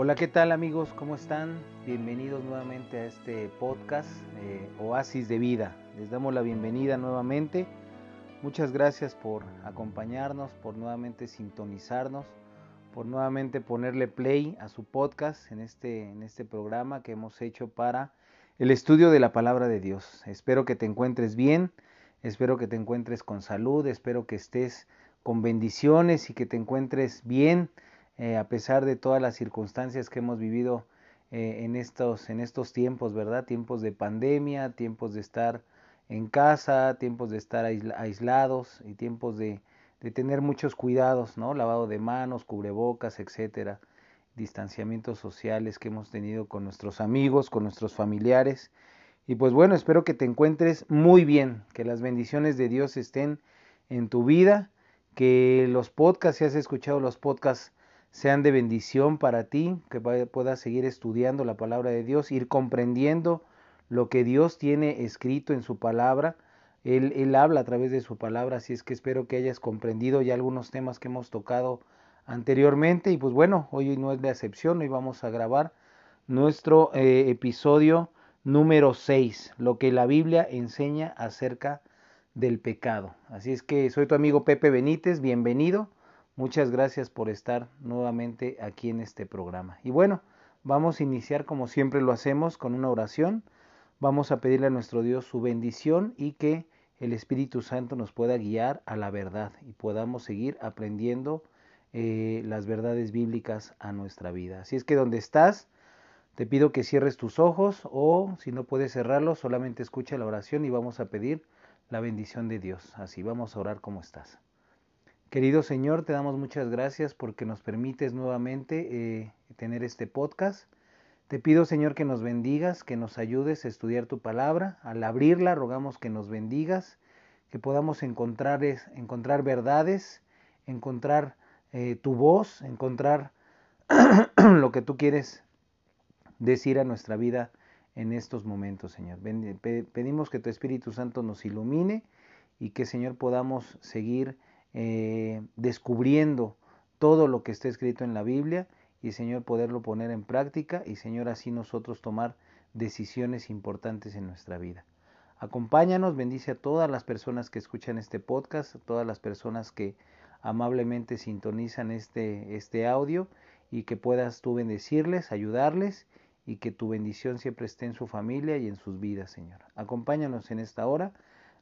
Hola, ¿qué tal amigos? ¿Cómo están? Bienvenidos nuevamente a este podcast eh, Oasis de Vida. Les damos la bienvenida nuevamente. Muchas gracias por acompañarnos, por nuevamente sintonizarnos, por nuevamente ponerle play a su podcast en este, en este programa que hemos hecho para el estudio de la palabra de Dios. Espero que te encuentres bien, espero que te encuentres con salud, espero que estés con bendiciones y que te encuentres bien eh, a pesar de todas las circunstancias que hemos vivido eh, en, estos, en estos tiempos, ¿verdad? Tiempos de pandemia, tiempos de estar en casa, tiempos de estar aislados y tiempos de, de tener muchos cuidados, ¿no? Lavado de manos, cubrebocas, etcétera, distanciamientos sociales que hemos tenido con nuestros amigos, con nuestros familiares. Y pues bueno, espero que te encuentres muy bien, que las bendiciones de Dios estén en tu vida, que los podcasts, si has escuchado los podcasts, sean de bendición para ti, que puedas seguir estudiando la palabra de Dios, ir comprendiendo lo que Dios tiene escrito en su palabra. Él, habla a través de su palabra, así es que espero que hayas comprendido ya algunos temas que hemos tocado anteriormente. Y pues bueno, hoy no es la excepción, hoy vamos a grabar nuestro eh, episodio número 6, lo que la Biblia enseña acerca del pecado. Así es que soy tu amigo Pepe Benítez, bienvenido. Muchas gracias por estar nuevamente aquí en este programa. Y bueno, vamos a iniciar como siempre lo hacemos con una oración. Vamos a pedirle a nuestro Dios su bendición y que el Espíritu Santo nos pueda guiar a la verdad y podamos seguir aprendiendo eh, las verdades bíblicas a nuestra vida. Así es que donde estás, te pido que cierres tus ojos o si no puedes cerrarlos, solamente escucha la oración y vamos a pedir la bendición de Dios. Así vamos a orar como estás. Querido Señor, te damos muchas gracias porque nos permites nuevamente eh, tener este podcast. Te pido, Señor, que nos bendigas, que nos ayudes a estudiar tu palabra. Al abrirla, rogamos que nos bendigas, que podamos encontrar, encontrar verdades, encontrar eh, tu voz, encontrar lo que tú quieres decir a nuestra vida en estos momentos, Señor. Pedimos que tu Espíritu Santo nos ilumine y que, Señor, podamos seguir eh, descubriendo todo lo que está escrito en la Biblia y Señor poderlo poner en práctica y Señor así nosotros tomar decisiones importantes en nuestra vida. Acompáñanos, bendice a todas las personas que escuchan este podcast, a todas las personas que amablemente sintonizan este, este audio y que puedas tú bendecirles, ayudarles y que tu bendición siempre esté en su familia y en sus vidas, Señor. Acompáñanos en esta hora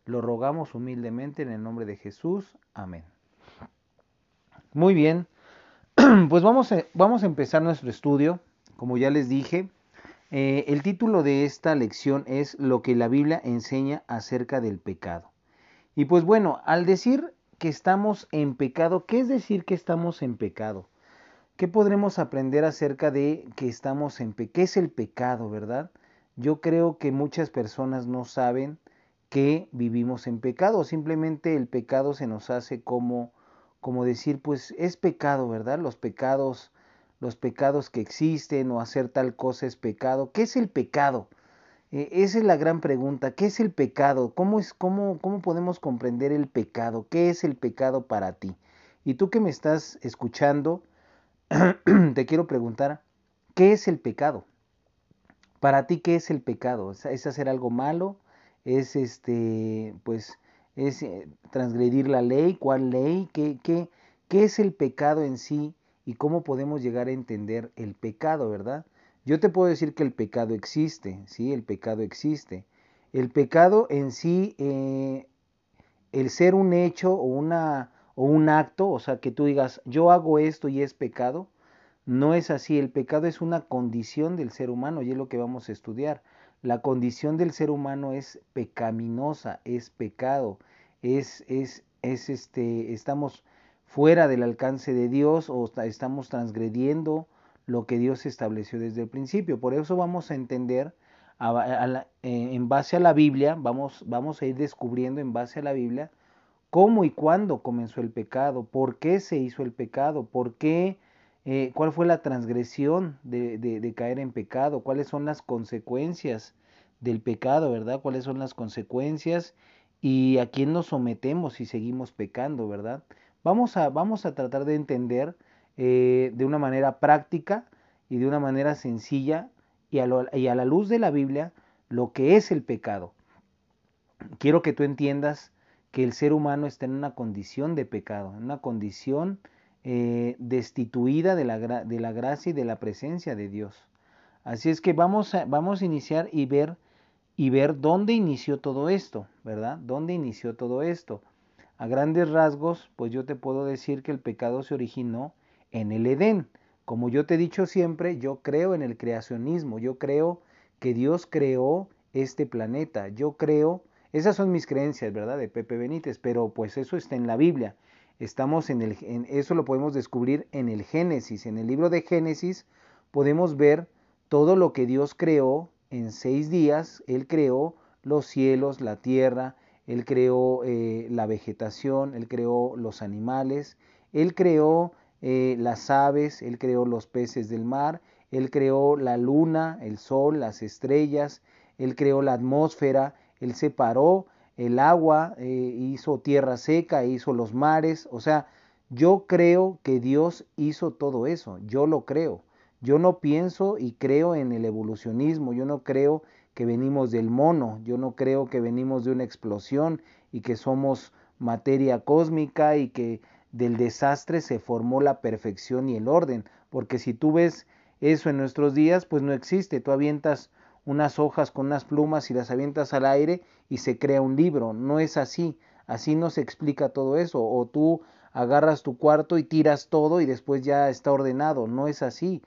lo rogamos humildemente en el nombre de Jesús. Amén. Muy bien, pues vamos a, vamos a empezar nuestro estudio. Como ya les dije, eh, el título de esta lección es Lo que la Biblia enseña acerca del pecado. Y pues bueno, al decir que estamos en pecado, ¿qué es decir que estamos en pecado? ¿Qué podremos aprender acerca de que estamos en pecado? ¿Qué es el pecado, verdad? Yo creo que muchas personas no saben que vivimos en pecado. Simplemente el pecado se nos hace como, como decir, pues es pecado, ¿verdad? Los pecados, los pecados que existen o hacer tal cosa es pecado. ¿Qué es el pecado? Eh, esa es la gran pregunta. ¿Qué es el pecado? ¿Cómo, es, cómo, ¿Cómo podemos comprender el pecado? ¿Qué es el pecado para ti? Y tú que me estás escuchando, te quiero preguntar, ¿qué es el pecado? Para ti, ¿qué es el pecado? ¿Es hacer algo malo? Es este, pues, es eh, transgredir la ley, cuál ley, ¿Qué, qué, qué es el pecado en sí y cómo podemos llegar a entender el pecado, ¿verdad? Yo te puedo decir que el pecado existe, sí, el pecado existe. El pecado en sí, eh, el ser un hecho o, una, o un acto, o sea, que tú digas, yo hago esto y es pecado, no es así. El pecado es una condición del ser humano y es lo que vamos a estudiar. La condición del ser humano es pecaminosa, es pecado, es, es, es este, estamos fuera del alcance de Dios o estamos transgrediendo lo que Dios estableció desde el principio. Por eso vamos a entender eh, en base a la Biblia, vamos, vamos a ir descubriendo en base a la Biblia cómo y cuándo comenzó el pecado, por qué se hizo el pecado, por qué eh, cuál fue la transgresión de, caer en pecado, cuáles son las consecuencias del pecado, ¿verdad? Cuáles son las consecuencias y a quién nos sometemos si seguimos pecando, ¿verdad? Vamos a, tratar de entender eh, de una manera práctica y de una manera sencilla y a la luz de la Biblia lo que es el pecado. Quiero que tú entiendas que el ser humano está en una condición de pecado, en una condición eh, destituida de la, de la, gracia y de la presencia de Dios. Así es que vamos a, vamos a iniciar y ver, y ver dónde inició todo esto, ¿verdad? ¿Dónde inició todo esto? A grandes rasgos, pues yo te puedo decir que el pecado se originó en el Edén. Como yo te he dicho siempre, yo creo en el creacionismo, yo creo que Dios creó este planeta, yo creo esas son mis creencias, ¿verdad? De Pepe Benítez, pero pues eso está en la Biblia. Estamos en el eso lo podemos descubrir en el Génesis, en el libro de Génesis podemos ver todo lo que Dios creó en seis días. Él creó los cielos, la tierra, él creó eh, la vegetación, él creó los animales, él creó eh, las aves, él creó los peces del mar, él creó la luna, el sol, las estrellas, él creó la atmósfera, él separó el agua, eh, hizo tierra seca, hizo los mares, o sea, yo creo que Dios hizo todo eso, yo lo creo. Yo no pienso y creo en el evolucionismo, yo no creo que venimos del mono, yo no creo que venimos de una explosión y que somos materia cósmica y que del desastre se formó la perfección y el orden, porque si tú ves eso en nuestros días, pues no existe, tú avientas unas hojas con unas plumas y las avientas al aire y se crea un libro. No es así. Así no se explica todo eso. O tú agarras tu cuarto y tiras todo y después ya está ordenado. No es así.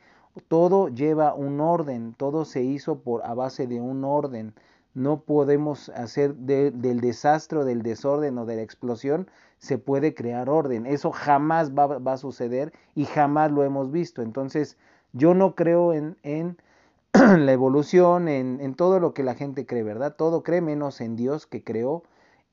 Todo lleva un orden. Todo se hizo por a base de un orden. No podemos hacer del desastre, del desorden o de la explosión, se puede crear orden. Eso jamás va, va a suceder y jamás lo hemos visto. Entonces, yo no creo en, en la evolución, en, todo lo que la gente cree, ¿verdad? Todo cree menos en Dios que creó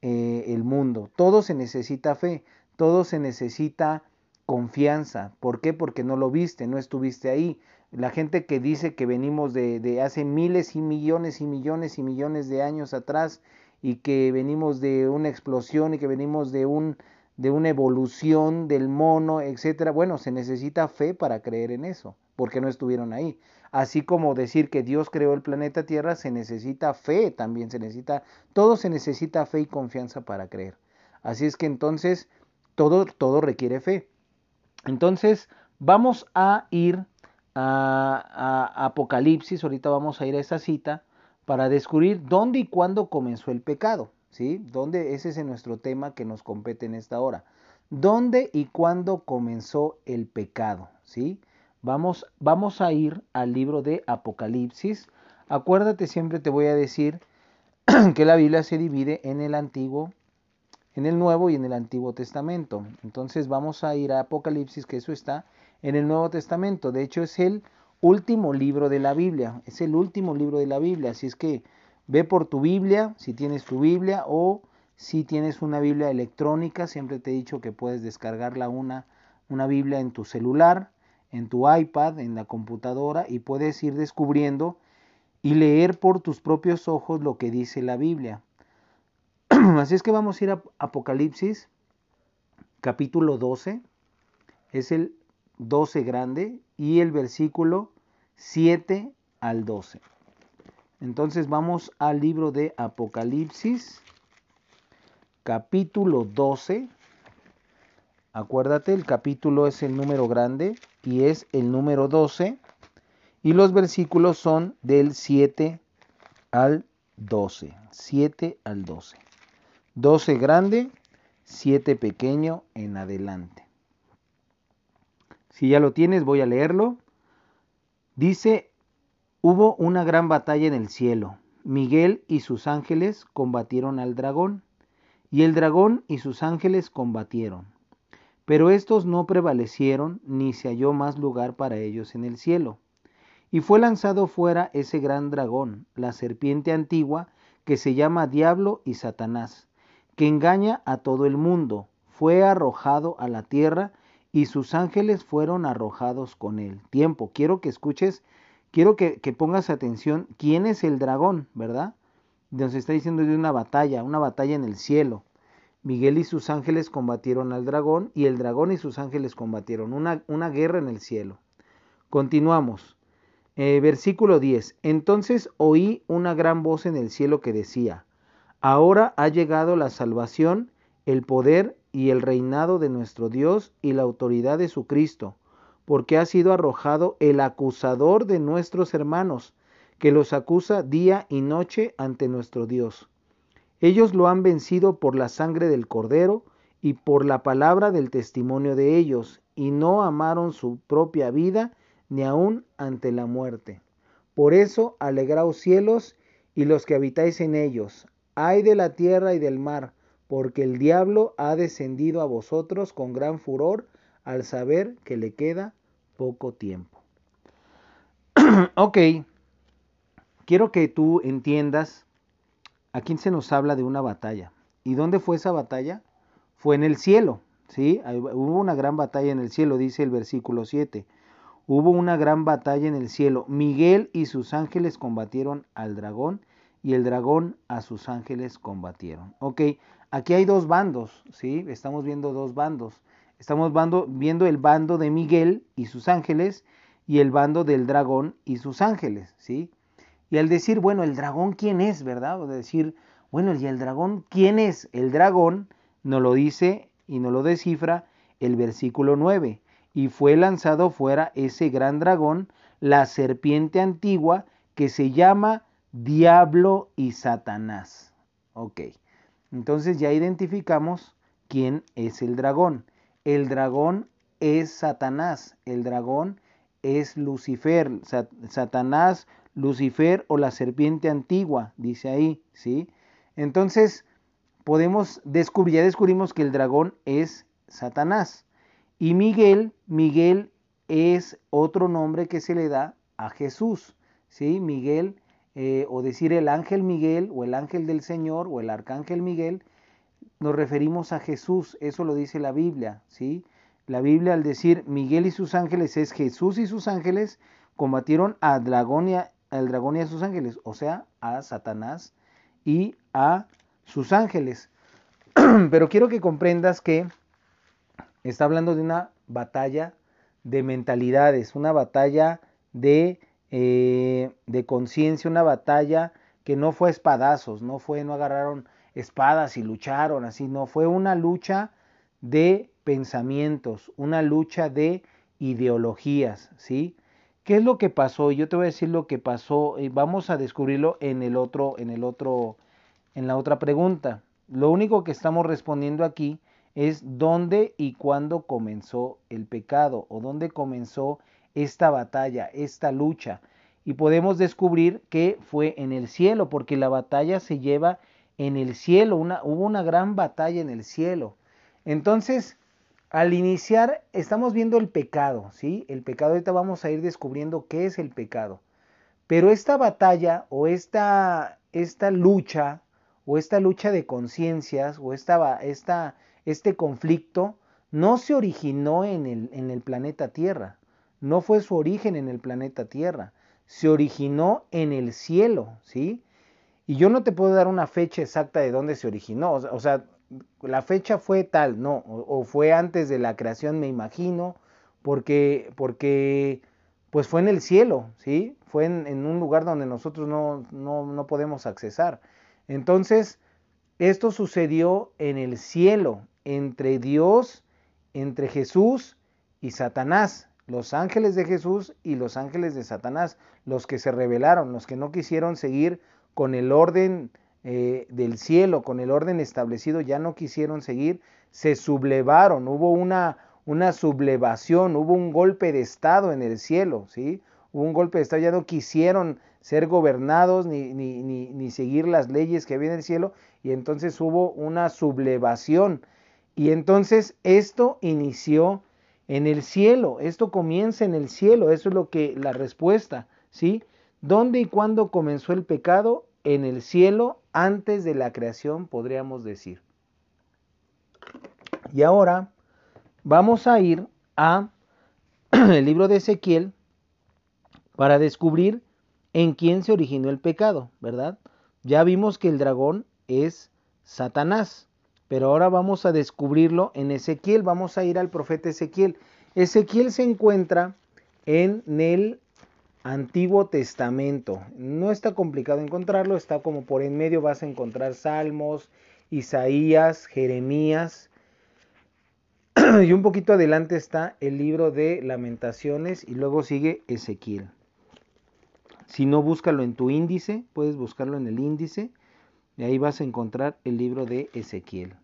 eh, el mundo. Todo se necesita fe, todo se necesita confianza. ¿Por qué? Porque no lo viste, no estuviste ahí. La gente que dice que venimos de, de hace miles y millones y millones y millones de años atrás y que venimos de una explosión y que venimos de un de una evolución del mono, etcétera. Bueno, se necesita fe para creer en eso, porque no estuvieron ahí. Así como decir que Dios creó el planeta Tierra, se necesita fe también, se necesita, todo se necesita fe y confianza para creer. Así es que entonces todo, todo requiere fe. Entonces vamos a ir a, Apocalipsis, ahorita vamos a ir a esa cita para descubrir dónde y cuándo comenzó el pecado. ¿sí? ¿Dónde? Ese es nuestro tema que nos compete en esta hora. ¿Dónde y cuándo comenzó el pecado? ¿sí? Vamos, vamos a ir al libro de Apocalipsis. Acuérdate, siempre te voy a decir que la Biblia se divide en el Antiguo, en el Nuevo y en el Antiguo Testamento. Entonces vamos a ir a Apocalipsis, que eso está en el Nuevo Testamento. De hecho, es el último libro de la Biblia. Es el último libro de la Biblia. Así es que Ve por tu Biblia, si tienes tu Biblia o si tienes una Biblia electrónica, siempre te he dicho que puedes descargarla una, una Biblia en tu celular, en tu iPad, en la computadora y puedes ir descubriendo y leer por tus propios ojos lo que dice la Biblia. Así es que vamos a ir a Apocalipsis capítulo 12, es el 12 grande y el versículo 7 al 12. Entonces vamos al libro de Apocalipsis, capítulo 12. Acuérdate, el capítulo es el número grande y es el número 12. Y los versículos son del 7 al 12. 7 al 12. 12 grande, 7 pequeño en adelante. Si ya lo tienes, voy a leerlo. Dice Hubo una gran batalla en el cielo. Miguel y sus ángeles combatieron al dragón, y el dragón y sus ángeles combatieron. Pero estos no prevalecieron, ni se halló más lugar para ellos en el cielo. Y fue lanzado fuera ese gran dragón, la serpiente antigua, que se llama Diablo y Satanás, que engaña a todo el mundo. Fue arrojado a la tierra, y sus ángeles fueron arrojados con él. Tiempo, quiero que escuches quiero que, pongas atención, ¿quién es el dragón, verdad? Nos está diciendo de una batalla, una batalla en el cielo. Miguel y sus ángeles combatieron al dragón y el dragón y sus ángeles combatieron una, una guerra en el cielo. Continuamos. Eh, versículo 10. Entonces oí una gran voz en el cielo que decía, Ahora ha llegado la salvación, el poder y el reinado de nuestro Dios y la autoridad de su Cristo, porque ha sido arrojado el acusador de nuestros hermanos, que los acusa día y noche ante nuestro Dios. Ellos lo han vencido por la sangre del Cordero y por la palabra del testimonio de ellos, y no amaron su propia vida ni aun ante la muerte. Por eso alegraos cielos y los que habitáis en ellos, ay de la tierra y del mar, porque el diablo ha descendido a vosotros con gran furor al saber que le queda poco tiempo. ok, quiero que tú entiendas, aquí se nos habla de una batalla. ¿Y dónde fue esa batalla? Fue en el cielo, ¿sí? Hubo una gran batalla en el cielo, dice el versículo 7 hubo una gran batalla en el cielo. Miguel y sus ángeles combatieron al dragón y el dragón a sus ángeles combatieron. Ok, aquí hay dos bandos, ¿sí? Estamos viendo dos bandos. Estamos viendo el bando de Miguel y sus ángeles y el bando del dragón y sus ángeles, ¿sí? Y al decir, bueno, el dragón, ¿quién es, verdad? O decir, bueno, ¿y el dragón quién es? El dragón nos lo dice y nos lo descifra el versículo 9 y fue lanzado fuera ese gran dragón, la serpiente antigua, que se llama Diablo y Satanás. Ok, entonces ya identificamos quién es el dragón. El dragón es Satanás, el dragón es Lucifer, Satanás, Lucifer o la serpiente antigua, dice ahí, ¿sí? Entonces, podemos descubrir, ya descubrimos que el dragón es Satanás. Y Miguel, Miguel es otro nombre que se le da a Jesús. ¿sí? Miguel, eh, o decir el ángel Miguel, o el ángel del Señor, o el arcángel Miguel, nos referimos a Jesús. Eso lo dice la Biblia. ¿sí? La Biblia al decir Miguel y sus ángeles es Jesús y sus ángeles combatieron a dragón al dragón y a sus ángeles, o sea, a Satanás y a sus ángeles. Pero quiero que comprendas que está hablando de una batalla de mentalidades, una batalla de, eh, de conciencia, una batalla que no fue espadazos, no fue, no agarraron espadas y lucharon así, no, fue una lucha de pensamientos, una lucha de ideologías, ¿sí? ¿Qué es lo que pasó? Yo te voy a decir lo que pasó y vamos a descubrirlo en el otro, en el otro, en la otra pregunta. Lo único que estamos respondiendo aquí es dónde y cuándo comenzó el pecado o dónde comenzó esta batalla, esta lucha. Y podemos descubrir que fue en el cielo, porque la batalla se lleva en el cielo, una, hubo una gran batalla en el cielo. Entonces, al iniciar, estamos viendo el pecado, ¿sí? El pecado, ahorita vamos a ir descubriendo qué es el pecado. Pero esta batalla o esta, esta lucha, o esta lucha de conciencias, o esta, esta, este conflicto no se originó en el, en el planeta Tierra, no fue su origen en el planeta Tierra, se originó en el cielo, ¿sí? Y yo no te puedo dar una fecha exacta de dónde se originó, o sea, la fecha fue tal, no, o, fue antes de la creación, me imagino, porque, porque pues fue en el cielo, ¿sí? Fue en, en un lugar donde nosotros no, no, no podemos accesar. Entonces, esto sucedió en el cielo, entre Dios, entre Jesús y Satanás, los ángeles de Jesús y los ángeles de Satanás, los que se rebelaron, los que no quisieron seguir con el orden eh, del cielo, con el orden establecido, ya no quisieron seguir, se sublevaron, hubo una, una sublevación, hubo un golpe de Estado en el cielo, ¿sí? Hubo un golpe de Estado, ya no quisieron ser gobernados ni, ni, ni, ni seguir las leyes que había en el cielo, y entonces hubo una sublevación y entonces esto inició en el cielo, esto comienza en el cielo, eso es lo que la respuesta, ¿sí? ¿Dónde y cuándo comenzó el pecado? En el cielo, antes de la creación, podríamos decir. Y ahora vamos a ir a el libro de Ezequiel para descubrir en quién se originó el pecado, ¿verdad? Ya vimos que el dragón es Satanás. Pero ahora vamos a descubrirlo en Ezequiel, vamos a ir al profeta Ezequiel. Ezequiel se encuentra en el Antiguo Testamento. No está complicado encontrarlo, está como por en medio vas a encontrar Salmos, Isaías, Jeremías. y un poquito adelante está el libro de Lamentaciones y luego sigue Ezequiel. Si no, búscalo en tu índice, puedes buscarlo en el índice y ahí vas a encontrar el libro de Ezequiel.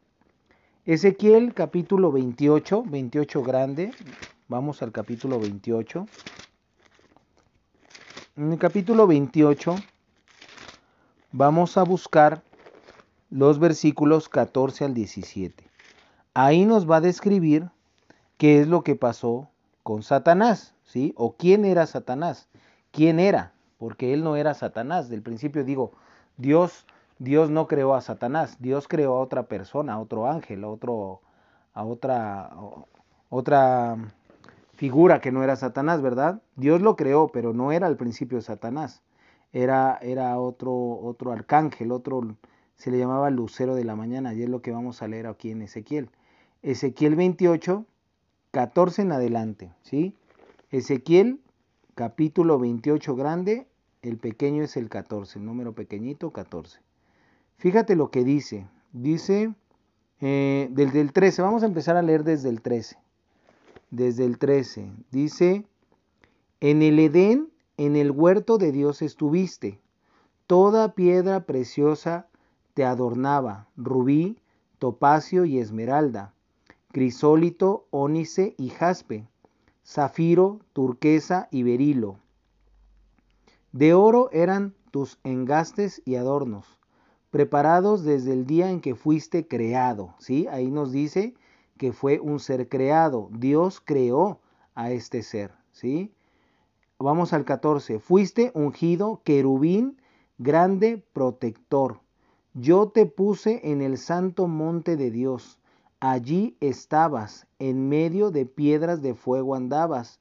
Ezequiel capítulo 28, 28 grande, vamos al capítulo 28. En el capítulo 28 vamos a buscar los versículos 14 al 17. Ahí nos va a describir qué es lo que pasó con Satanás, ¿sí? O quién era Satanás, quién era, porque él no era Satanás. Del principio digo, Dios Dios no creó a Satanás, Dios creó a otra persona, a otro ángel, a, otro, a otra, otra figura que no era Satanás, ¿verdad? Dios lo creó, pero no era al principio Satanás, era, era otro, otro arcángel, otro, se le llamaba lucero de la mañana, y es lo que vamos a leer aquí en Ezequiel. Ezequiel 28, 14 en adelante, ¿sí? Ezequiel capítulo 28 grande, el pequeño es el 14, el número pequeñito 14. Fíjate lo que dice. Dice eh, desde el 13, vamos a empezar a leer desde el 13. Desde el 13. Dice, en el Edén, en el huerto de Dios estuviste. Toda piedra preciosa te adornaba, rubí, topacio y esmeralda, crisólito, ónice y jaspe, zafiro, turquesa y berilo. De oro eran tus engastes y adornos preparados desde el día en que fuiste creado, ¿sí? Ahí nos dice que fue un ser creado, Dios creó a este ser, ¿sí? Vamos al 14, fuiste ungido querubín grande protector. Yo te puse en el santo monte de Dios. Allí estabas, en medio de piedras de fuego andabas.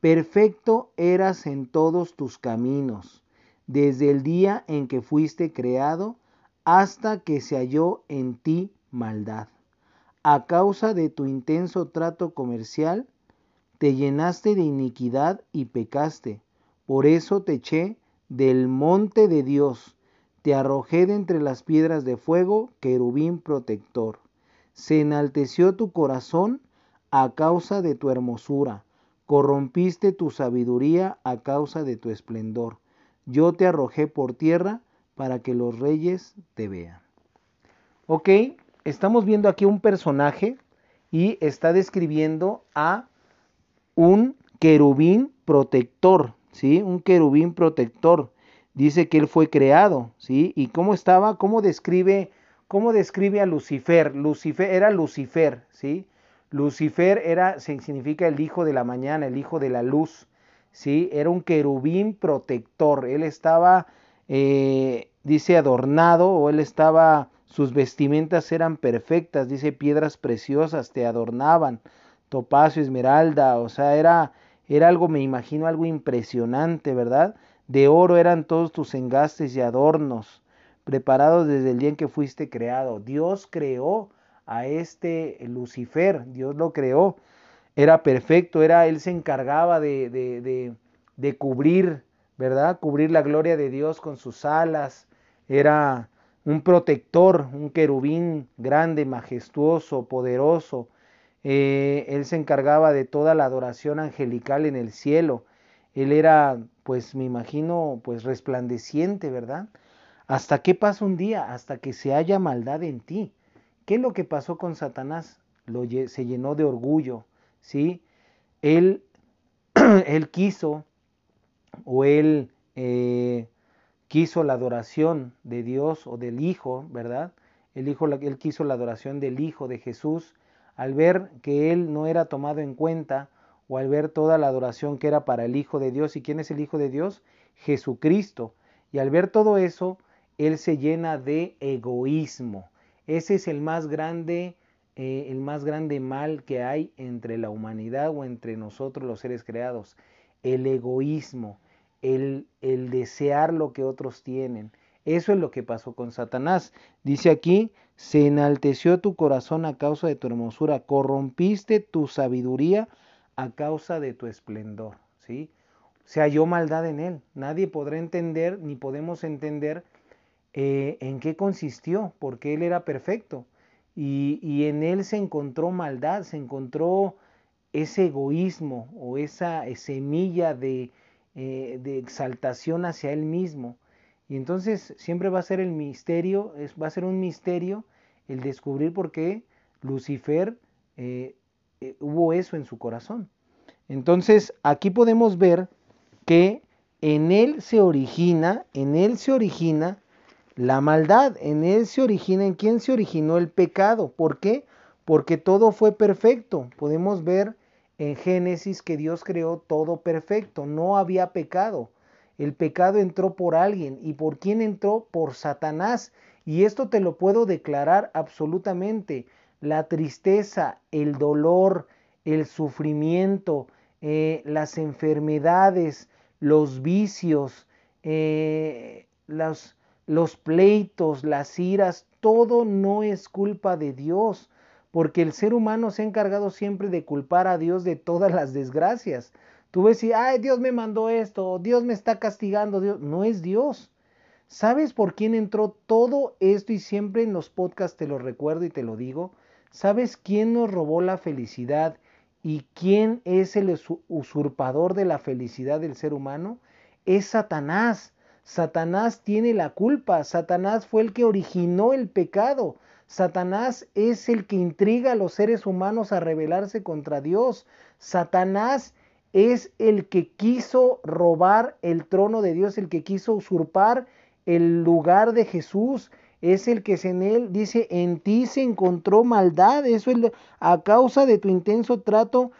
Perfecto eras en todos tus caminos. Desde el día en que fuiste creado, hasta que se halló en ti maldad. A causa de tu intenso trato comercial, te llenaste de iniquidad y pecaste. Por eso te eché del monte de Dios, te arrojé de entre las piedras de fuego, querubín protector. Se enalteció tu corazón a causa de tu hermosura, corrompiste tu sabiduría a causa de tu esplendor. Yo te arrojé por tierra para que los reyes te vean. Ok, estamos viendo aquí un personaje y está describiendo a un querubín protector, ¿sí? Un querubín protector. Dice que él fue creado, ¿sí? ¿Y cómo estaba? ¿Cómo describe, cómo describe a Lucifer? Lucifer era Lucifer, ¿sí? Lucifer era, significa el hijo de la mañana, el hijo de la luz, ¿sí? Era un querubín protector. Él estaba eh, dice adornado, o él estaba, sus vestimentas eran perfectas, dice piedras preciosas te adornaban, topacio, esmeralda, o sea, era, era algo, me imagino, algo impresionante, ¿verdad? De oro eran todos tus engastes y adornos, preparados desde el día en que fuiste creado. Dios creó a este Lucifer, Dios lo creó, era perfecto, era, él se encargaba de, de, de, de cubrir ¿verdad? Cubrir la gloria de Dios con sus alas. Era un protector, un querubín grande, majestuoso, poderoso. Eh, él se encargaba de toda la adoración angelical en el cielo. Él era, pues me imagino, pues resplandeciente, ¿verdad? ¿Hasta qué pasa un día? Hasta que se haya maldad en ti. ¿Qué es lo que pasó con Satanás? Lo, se llenó de orgullo, ¿sí? Él, él quiso o él eh, quiso la adoración de Dios o del Hijo, ¿verdad? El hijo, él quiso la adoración del Hijo de Jesús al ver que él no era tomado en cuenta o al ver toda la adoración que era para el Hijo de Dios. ¿Y quién es el Hijo de Dios? Jesucristo. Y al ver todo eso, él se llena de egoísmo. Ese es el más grande, eh, el más grande mal que hay entre la humanidad o entre nosotros los seres creados. El egoísmo el, desear lo que otros tienen. Eso es lo que pasó con Satanás. Dice aquí, se enalteció tu corazón a causa de tu hermosura, corrompiste tu sabiduría a causa de tu esplendor. ¿sí? se halló maldad en él. Nadie podrá entender ni podemos entender eh, en qué consistió, porque él era perfecto. Y, en él se encontró maldad, se encontró ese egoísmo o esa semilla de, eh, de exaltación hacia él mismo. Y entonces siempre va a ser el misterio, es, va a ser un misterio el descubrir por qué Lucifer eh, hubo eso en su corazón. Entonces aquí podemos ver que en él se origina, en él se origina la maldad, en él se origina, en quién se originó el pecado. ¿Por qué? Porque todo fue perfecto. Podemos ver en Génesis que Dios creó todo perfecto, no había pecado. El pecado entró por alguien. ¿Y por quién entró? Por Satanás. Y esto te lo puedo declarar absolutamente. La tristeza, el dolor, el sufrimiento, eh, las enfermedades, los vicios, eh, los, los pleitos, las iras, todo no es culpa de Dios, porque el ser humano se ha encargado siempre de culpar a Dios de todas las desgracias. Tú ves y, ay, Dios me mandó esto, Dios me está castigando, Dios, no es Dios. ¿Sabes por quién entró todo esto? Y siempre en los podcasts te lo recuerdo y te lo digo. ¿Sabes quién nos robó la felicidad ¿Y quién es el usurpador de la felicidad del ser humano? Es Satanás. Satanás tiene la culpa. Satanás fue el que originó el pecado. Satanás es el que intriga a los seres humanos a rebelarse contra Dios. Satanás es el que quiso robar el trono de Dios, el que quiso usurpar el lugar de Jesús, es el que en él, dice, en ti se encontró maldad, eso es a causa de tu intenso trato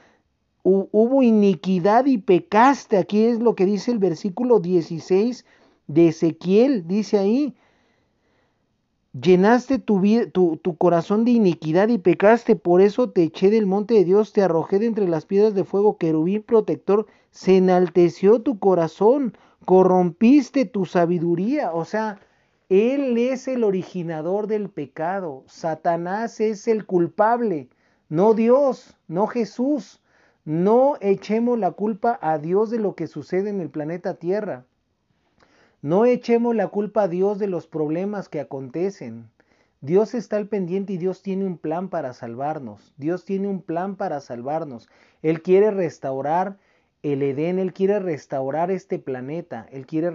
hubo iniquidad y pecaste, aquí es lo que dice el versículo 16 de Ezequiel, dice ahí, llenaste tu, tu, corazón de iniquidad y pecaste, por eso te eché del monte de Dios, te arrojé de entre las piedras de fuego, querubín protector, se enalteció tu corazón, corrompiste tu sabiduría, o sea, él es el originador del pecado. Satanás es el culpable, no Dios, no Jesús. No echemos la culpa a Dios de lo que sucede en el planeta Tierra. No echemos la culpa a Dios de los problemas que acontecen. Dios está al pendiente y Dios tiene un plan para salvarnos. Dios tiene un plan para salvarnos. Él quiere restaurar el Edén, Él quiere restaurar este planeta, Él quiere,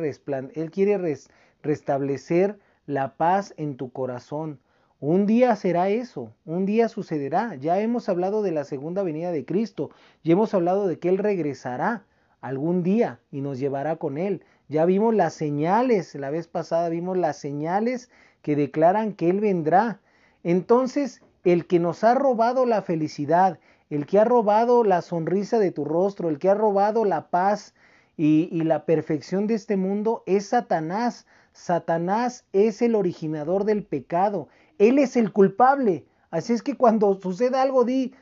restablecer la paz en tu corazón. Un día será eso, un día sucederá. Ya hemos hablado de la segunda venida de Cristo, ya hemos hablado de que Él regresará algún día y nos llevará con Él. Ya vimos las señales, la vez pasada vimos las señales que declaran que Él vendrá. Entonces, el que nos ha robado la felicidad, el que ha robado la sonrisa de tu rostro, el que ha robado la paz y, la perfección de este mundo es Satanás. Satanás es el originador del pecado. Él es el culpable. Así es que cuando suceda algo, di,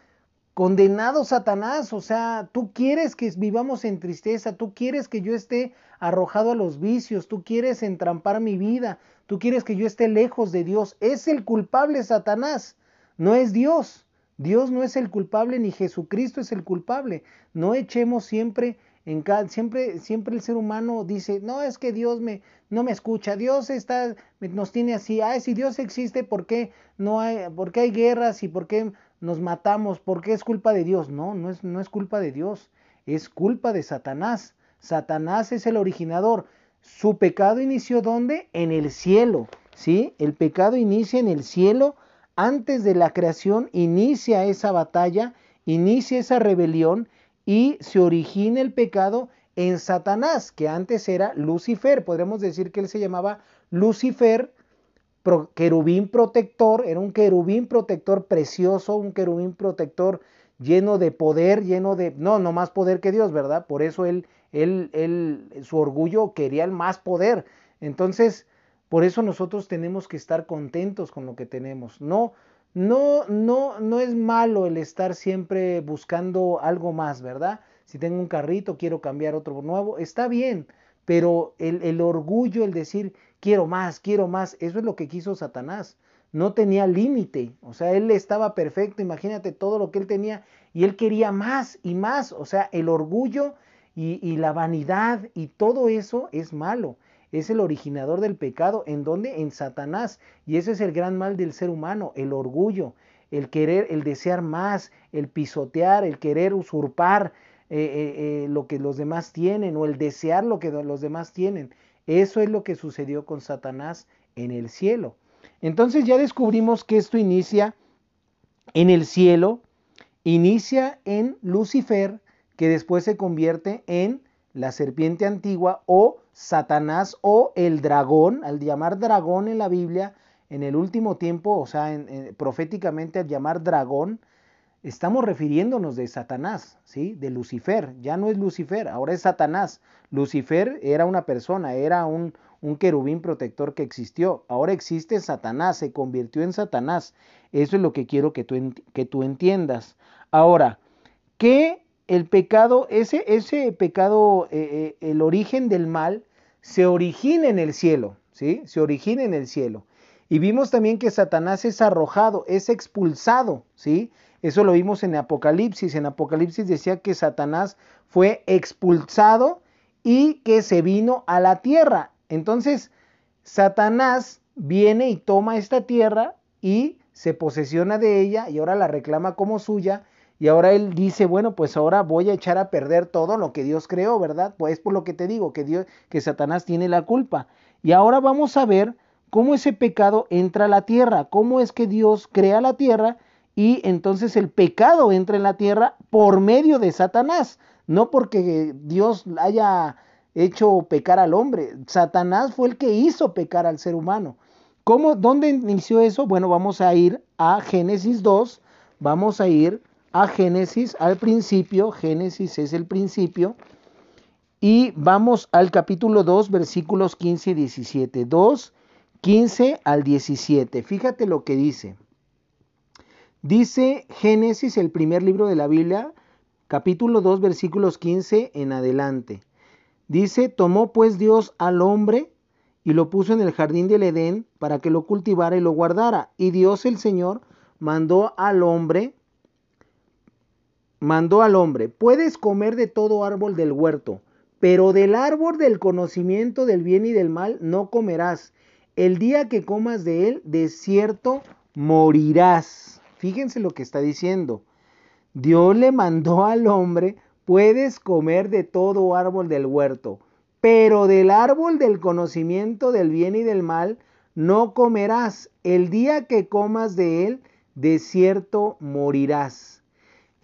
condenado Satanás, o sea, tú quieres que vivamos en tristeza, tú quieres que yo esté arrojado a los vicios, tú quieres entrampar mi vida, tú quieres que yo esté lejos de Dios. Es el culpable Satanás, no es Dios. Dios no es el culpable ni Jesucristo es el culpable. No echemos siempre en siempre, siempre el ser humano dice, no, es que Dios me, no me escucha, Dios está, nos tiene así, ay, si Dios existe, ¿por qué no hay, por qué hay guerras y por qué nos matamos? ¿Por qué es culpa de Dios? No, no es, no es culpa de Dios, es culpa de Satanás. Satanás es el originador. Su pecado inició ¿dónde? En el cielo, ¿sí? El pecado inicia en el cielo antes de la creación inicia esa batalla, inicia esa rebelión y se origina el pecado en Satanás, que antes era Lucifer. Podríamos decir que él se llamaba Lucifer, querubín protector, era un querubín protector precioso, un querubín protector lleno de poder, lleno de, no, no más poder que Dios, ¿verdad? Por eso él, él, él, su orgullo quería el más poder. Entonces, por eso nosotros tenemos que estar contentos con lo que tenemos. No, no, no, no es malo el estar siempre buscando algo más, ¿verdad? Si tengo un carrito, quiero cambiar otro nuevo, está bien, pero el, el orgullo, el decir quiero más, quiero más, eso es lo que quiso Satanás. No tenía límite, o sea, él estaba perfecto, imagínate todo lo que él tenía y él quería más y más, o sea, el orgullo y, la vanidad y todo eso es malo. Es el originador del pecado. ¿En dónde? En Satanás. Y ese es el gran mal del ser humano, el orgullo, el querer, el desear más, el pisotear, el querer usurpar eh, eh, eh, lo que los demás tienen o el desear lo que los demás tienen. Eso es lo que sucedió con Satanás en el cielo. Entonces ya descubrimos que esto inicia en el cielo, inicia en Lucifer, que después se convierte en la serpiente antigua o Satanás o el dragón, al llamar dragón en la Biblia, en el último tiempo, o sea, proféticamente al llamar dragón, estamos refiriéndonos de Satanás, ¿sí? De Lucifer. Ya no es Lucifer, ahora es Satanás. Lucifer era una persona, era un, querubín protector que existió. Ahora existe Satanás, se convirtió en Satanás. Eso es lo que quiero que tú, que tú entiendas. Ahora, ¿qué el pecado, ese, ese pecado, eh, eh, el origen del mal, se origina en el cielo, ¿sí? Se origina en el cielo. Y vimos también que Satanás es arrojado, es expulsado, ¿sí? Eso lo vimos en Apocalipsis. En Apocalipsis decía que Satanás fue expulsado y que se vino a la tierra. Entonces, Satanás viene y toma esta tierra y se posesiona de ella y ahora la reclama como suya y ahora él dice, bueno, pues ahora voy a echar a perder todo lo que Dios creó, ¿verdad? Pues es por lo que te digo, que Dios, que Satanás tiene la culpa. Y ahora vamos a ver cómo ese pecado entra a la tierra, cómo es que Dios crea la tierra y entonces el pecado entra en la tierra por medio de Satanás, no porque Dios haya hecho pecar al hombre. Satanás fue el que hizo pecar al ser humano. ¿Cómo, ¿Dónde inició eso? Bueno, vamos a ir a Génesis 2, vamos a ir a Génesis, al principio, Génesis es el principio, y vamos al capítulo 2, versículos 15 y 17. 2, 15 al 17. Fíjate lo que dice. Dice Génesis, el primer libro de la Biblia, capítulo 2, versículos 15 en adelante. Dice, tomó pues Dios al hombre y lo puso en el jardín del Edén para que lo cultivara y lo guardara. Y Dios el Señor mandó al hombre mandó al hombre, puedes comer de todo árbol del huerto, pero del árbol del conocimiento del bien y del mal no comerás. El día que comas de él, de cierto morirás. Fíjense lo que está diciendo. Dios le mandó al hombre, puedes comer de todo árbol del huerto, pero del árbol del conocimiento del bien y del mal no comerás. El día que comas de él, de cierto morirás.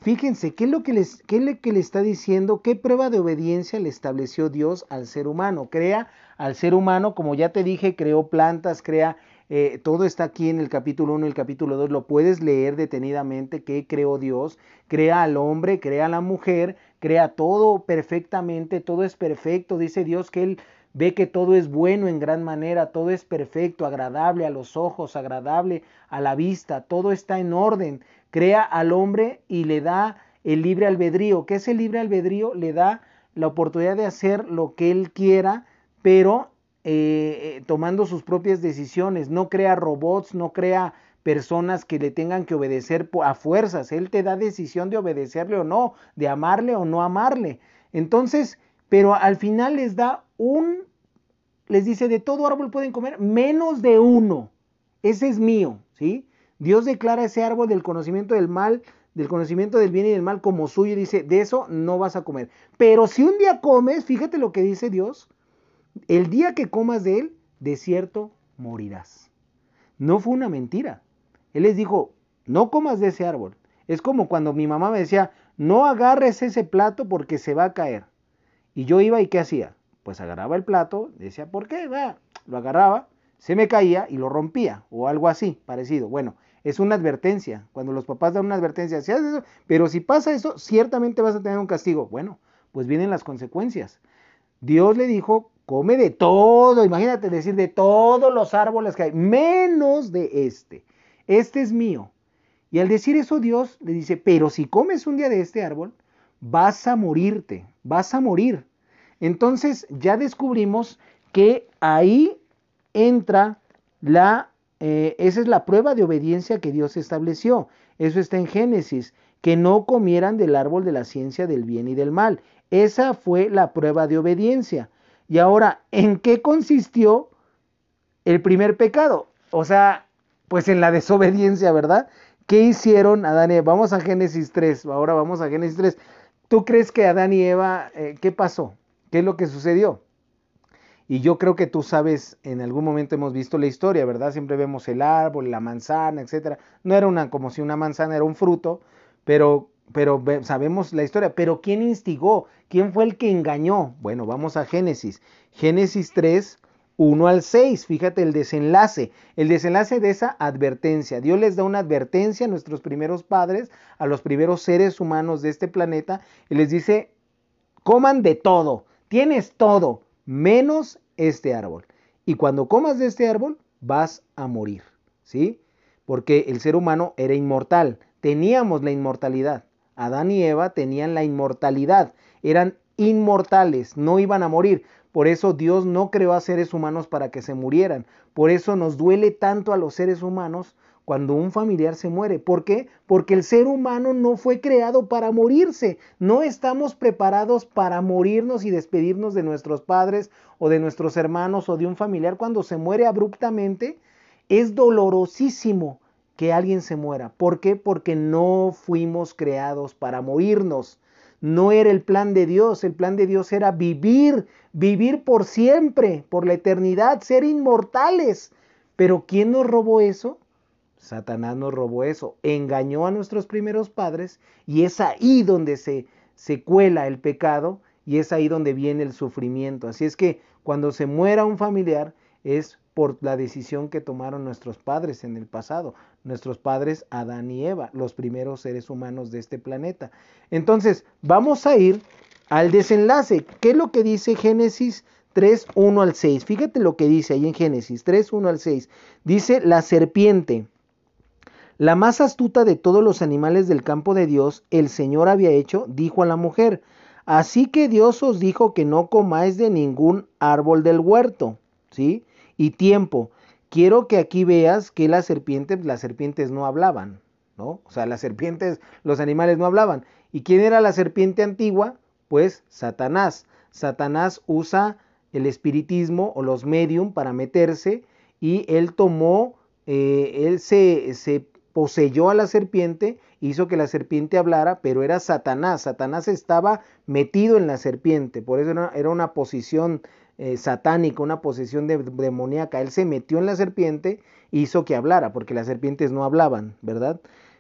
Fíjense, ¿qué es, lo que les, qué es lo que le está diciendo? ¿Qué prueba de obediencia le estableció Dios al ser humano? Crea al ser humano, como ya te dije, creó plantas, crea, eh, todo está aquí en el capítulo 1 y el capítulo 2, lo puedes leer detenidamente, ¿qué creó Dios? Crea al hombre, crea a la mujer, crea todo perfectamente, todo es perfecto, dice Dios que Él ve que todo es bueno en gran manera, todo es perfecto, agradable a los ojos, agradable a la vista, todo está en orden crea al hombre y le da el libre albedrío. ¿Qué es el libre albedrío? Le da la oportunidad de hacer lo que él quiera, pero eh, eh, tomando sus propias decisiones. No crea robots, no crea personas que le tengan que obedecer a fuerzas. Él te da decisión de obedecerle o no, de amarle o no amarle. Entonces, pero al final les da un, les dice, de todo árbol pueden comer, menos de uno. Ese es mío, ¿sí? Dios declara ese árbol del conocimiento del mal, del conocimiento del bien y del mal como suyo y dice, de eso no vas a comer. Pero si un día comes, fíjate lo que dice Dios, el día que comas de él, de cierto morirás. No fue una mentira. Él les dijo, no comas de ese árbol. Es como cuando mi mamá me decía, no agarres ese plato porque se va a caer. Y yo iba y ¿qué hacía? Pues agarraba el plato, decía, ¿por qué? Lo agarraba, se me caía y lo rompía o algo así, parecido. Bueno, es una advertencia. Cuando los papás dan una advertencia, si haces eso, pero si pasa eso, ciertamente vas a tener un castigo. Bueno, pues vienen las consecuencias. Dios le dijo, come de todo, imagínate decir de todos los árboles que hay, menos de este. Este es mío. Y al decir eso Dios le dice, pero si comes un día de este árbol, vas a morirte, vas a morir. Entonces ya descubrimos que ahí entra la eh, esa es la prueba de obediencia que Dios estableció. Eso está en Génesis. que no comieran del árbol de la ciencia del bien y del mal. Esa fue la prueba de obediencia. Y ahora, ¿en qué consistió el primer pecado? O sea, pues en la desobediencia, ¿verdad? ¿Qué hicieron Adán y Eva? Vamos a Génesis 3, ahora vamos a Génesis 3. ¿Tú crees que Adán y Eva, eh, qué pasó? ¿Qué es lo que sucedió? Y yo creo que tú sabes, en algún momento hemos visto la historia, ¿verdad? Siempre vemos el árbol, la manzana, etcétera. No era una como si una manzana era un fruto, pero pero sabemos la historia. Pero ¿quién instigó? ¿Quién fue el que engañó? Bueno, vamos a Génesis. Génesis 3, 1 al 6. Fíjate el desenlace. El desenlace de esa advertencia. Dios les da una advertencia a nuestros primeros padres, a los primeros seres humanos de este planeta, y les dice, coman de todo, tienes todo, menos este árbol. Y cuando comas de este árbol, vas a morir, ¿sí? Porque el ser humano era inmortal, teníamos la inmortalidad. Adán y Eva tenían la inmortalidad, eran inmortales, no iban a morir. Por eso Dios no creó a seres humanos para que se murieran. Por eso nos duele tanto a los seres humanos cuando un familiar se muere. ¿Por qué? Porque el ser humano no fue creado para morirse. No estamos preparados para morirnos y despedirnos de nuestros padres o de nuestros hermanos o de un familiar cuando se muere abruptamente. Es dolorosísimo que alguien se muera. ¿Por qué? Porque no fuimos creados para morirnos. No era el plan de Dios, el plan de Dios era vivir, vivir por siempre, por la eternidad, ser inmortales. Pero ¿quién nos robó eso? Satanás nos robó eso, engañó a nuestros primeros padres y es ahí donde se, se cuela el pecado y es ahí donde viene el sufrimiento. Así es que cuando se muera un familiar es por la decisión que tomaron nuestros padres en el pasado, nuestros padres Adán y Eva, los primeros seres humanos de este planeta. Entonces, vamos a ir al desenlace. ¿Qué es lo que dice Génesis 3, 1 al 6? Fíjate lo que dice ahí en Génesis 3, 1 al 6. Dice la serpiente la más astuta de todos los animales del campo de Dios, el Señor había hecho, dijo a la mujer, así que Dios os dijo que no comáis de ningún árbol del huerto, ¿sí? Y tiempo, quiero que aquí veas que las serpientes, las serpientes no hablaban, ¿no? O sea, las serpientes, los animales no hablaban. ¿Y quién era la serpiente antigua? Pues Satanás. Satanás usa el espiritismo o los medium para meterse y él tomó, eh, él se, se poseyó a la serpiente, hizo que la serpiente hablara, pero era Satanás. Satanás estaba metido en la serpiente, por eso era, una posición eh, una posición demoníaca. Él se metió en la serpiente e hizo que hablara, porque las serpientes no hablaban, ¿verdad?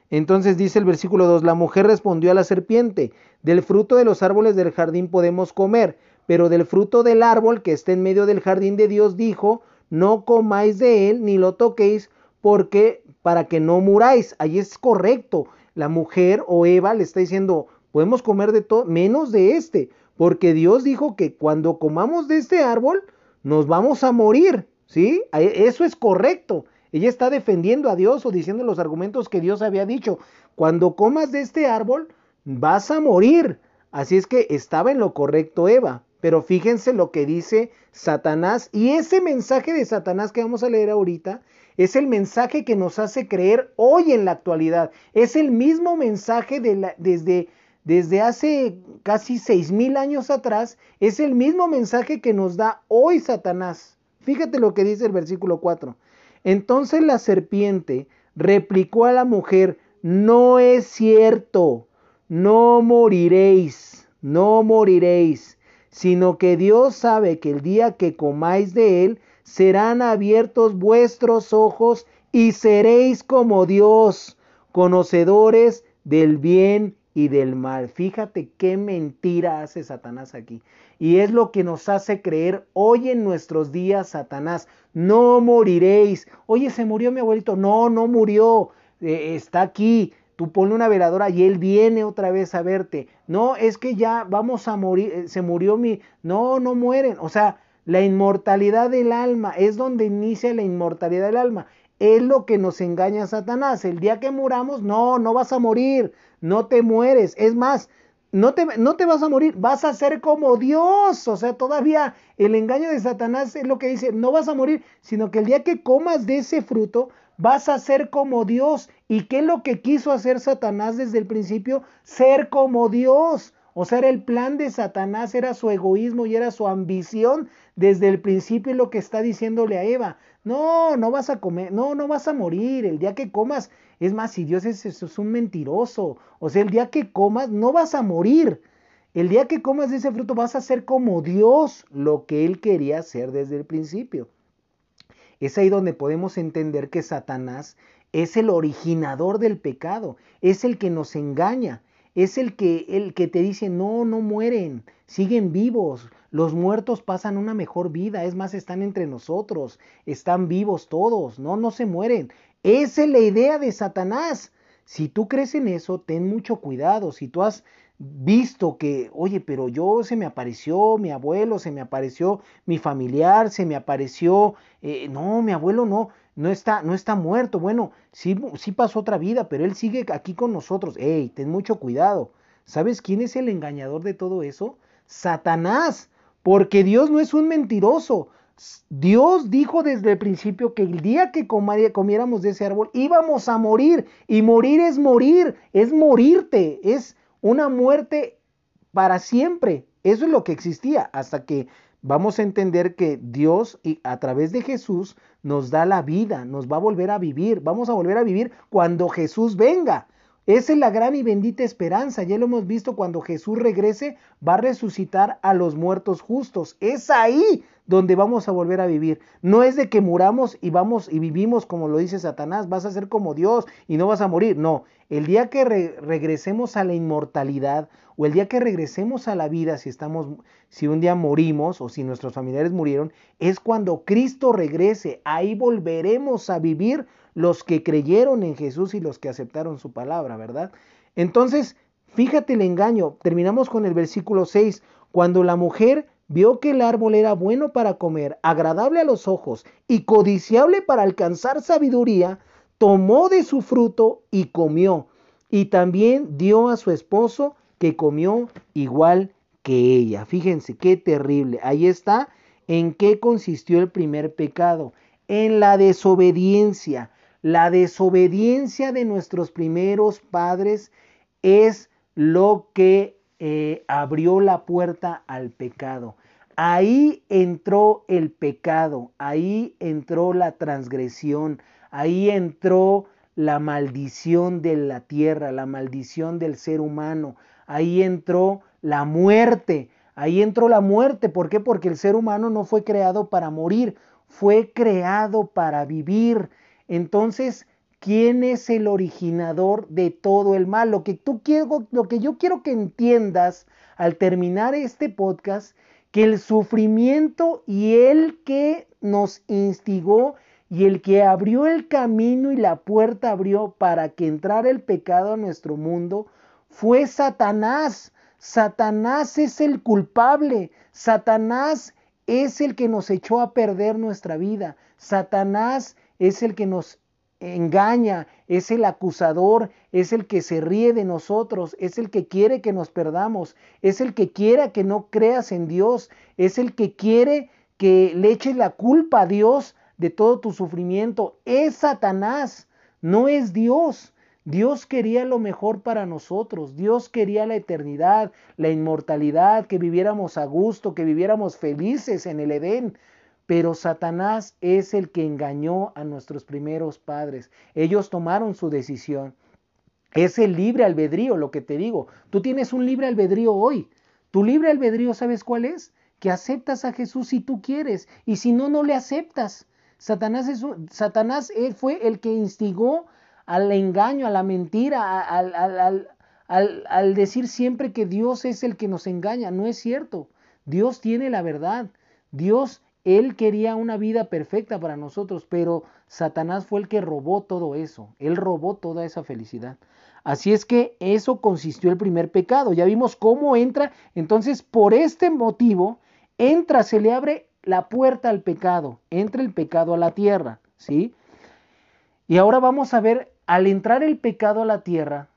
Entonces dice el versículo 2, la mujer respondió a la serpiente, del fruto de los árboles del jardín podemos comer, pero del fruto del árbol que está en medio del jardín de Dios dijo, no comáis de él ni lo toquéis, porque para que no muráis. Ahí es correcto. La mujer o Eva le está diciendo, podemos comer de todo, menos de este, porque Dios dijo que cuando comamos de este árbol, nos vamos a morir. ¿Sí? Eso es correcto. Ella está defendiendo a Dios o diciendo los argumentos que Dios había dicho. Cuando comas de este árbol, vas a morir. Así es que estaba en lo correcto Eva. Pero fíjense lo que dice Satanás. Y ese mensaje de Satanás que vamos a leer ahorita es el mensaje que nos hace creer hoy en la actualidad. Es el mismo mensaje desde, desde hace casi seis mil años atrás. Es el mismo mensaje que nos da hoy Satanás. Fíjate lo que dice el versículo 4. Entonces la serpiente replicó a la mujer, no es cierto, no moriréis, no moriréis, sino que Dios sabe que el día que comáis de él, serán abiertos vuestros ojos y seréis como Dios, conocedores del bien y del mal. Fíjate qué mentira hace Satanás aquí. Y es lo que nos hace creer hoy en nuestros días Satanás. No moriréis. Oye, se murió mi abuelito. No, no murió. Eh, está aquí. Tú ponle una veladora y él viene otra vez a verte. No, es que ya vamos a morir. Eh, se murió mi... No, no mueren. O sea, la inmortalidad del alma es donde inicia la inmortalidad del alma. Es lo que nos engaña Satanás. El día que muramos, no, no vas a morir, no te mueres. Es más, no te, no te vas a morir, vas a ser como Dios. O sea, todavía el engaño de Satanás es lo que dice, no vas a morir, sino que el día que comas de ese fruto, vas a ser como Dios. ¿Y qué es lo que quiso hacer Satanás desde el principio? Ser como Dios. O sea, era el plan de Satanás, era su egoísmo y era su ambición desde el principio lo que está diciéndole a Eva. No, no vas a comer, no, no vas a morir. El día que comas, es más, si Dios es, es un mentiroso. O sea, el día que comas, no vas a morir. El día que comas de ese fruto vas a ser como Dios, lo que Él quería hacer desde el principio. Es ahí donde podemos entender que Satanás es el originador del pecado, es el que nos engaña, es el que, el que te dice, no, no mueren, siguen vivos, los muertos pasan una mejor vida, es más, están entre nosotros, están vivos todos, no, no se mueren. Esa es la idea de Satanás. Si tú crees en eso, ten mucho cuidado. Si tú has visto que, oye, pero yo se me apareció mi abuelo, se me apareció mi familiar, se me apareció, eh, no, mi abuelo no, no está, no está muerto. Bueno, sí, sí pasó otra vida, pero él sigue aquí con nosotros. Ey, ten mucho cuidado. ¿Sabes quién es el engañador de todo eso? Satanás, porque Dios no es un mentiroso. Dios dijo desde el principio que el día que comiéramos de ese árbol íbamos a morir. Y morir es morir, es morirte, es una muerte para siempre. Eso es lo que existía hasta que vamos a entender que Dios y a través de Jesús nos da la vida, nos va a volver a vivir, vamos a volver a vivir cuando Jesús venga. Esa es la gran y bendita esperanza. Ya lo hemos visto cuando Jesús regrese, va a resucitar a los muertos justos. Es ahí donde vamos a volver a vivir. No es de que muramos y vamos y vivimos como lo dice Satanás, vas a ser como Dios y no vas a morir. No, el día que regresemos a la inmortalidad o el día que regresemos a la vida, si estamos, si un día morimos o si nuestros familiares murieron, es cuando Cristo regrese. Ahí volveremos a vivir los que creyeron en Jesús y los que aceptaron su palabra, ¿verdad? Entonces, fíjate el engaño. Terminamos con el versículo 6. Cuando la mujer vio que el árbol era bueno para comer, agradable a los ojos y codiciable para alcanzar sabiduría, tomó de su fruto y comió, y también dio a su esposo que comió igual que ella. Fíjense qué terrible. Ahí está en qué consistió el primer pecado, en la desobediencia. La desobediencia de nuestros primeros padres es lo que eh, abrió la puerta al pecado. Ahí entró el pecado, ahí entró la transgresión, ahí entró la maldición de la tierra, la maldición del ser humano, ahí entró la muerte, ahí entró la muerte. ¿Por qué? Porque el ser humano no fue creado para morir, fue creado para vivir. Entonces, quién es el originador de todo el mal. Lo que, tú quiero, lo que yo quiero que entiendas al terminar este podcast, que el sufrimiento y el que nos instigó y el que abrió el camino y la puerta abrió para que entrara el pecado a nuestro mundo fue Satanás. Satanás es el culpable. Satanás es el que nos echó a perder nuestra vida. Satanás es el que nos engaña, es el acusador, es el que se ríe de nosotros, es el que quiere que nos perdamos, es el que quiere que no creas en Dios, es el que quiere que le eches la culpa a Dios de todo tu sufrimiento. Es Satanás, no es Dios. Dios quería lo mejor para nosotros, Dios quería la eternidad, la inmortalidad, que viviéramos a gusto, que viviéramos felices en el Edén. Pero Satanás es el que engañó a nuestros primeros padres. Ellos tomaron su decisión. Es el libre albedrío, lo que te digo. Tú tienes un libre albedrío hoy. Tu libre albedrío, ¿sabes cuál es? Que aceptas a Jesús si tú quieres y si no, no le aceptas. Satanás, es, Satanás fue el que instigó al engaño, a la mentira, al, al decir siempre que Dios es el que nos engaña. No es cierto. Dios tiene la verdad. Dios él quería una vida perfecta para nosotros, pero Satanás fue el que robó todo eso. Él robó toda esa felicidad. Así es que eso consistió el primer pecado. Ya vimos cómo entra. Entonces, por este motivo, entra, se le abre la puerta al pecado. Entra el pecado a la tierra. ¿Sí? Y ahora vamos a ver, al entrar el pecado a la tierra,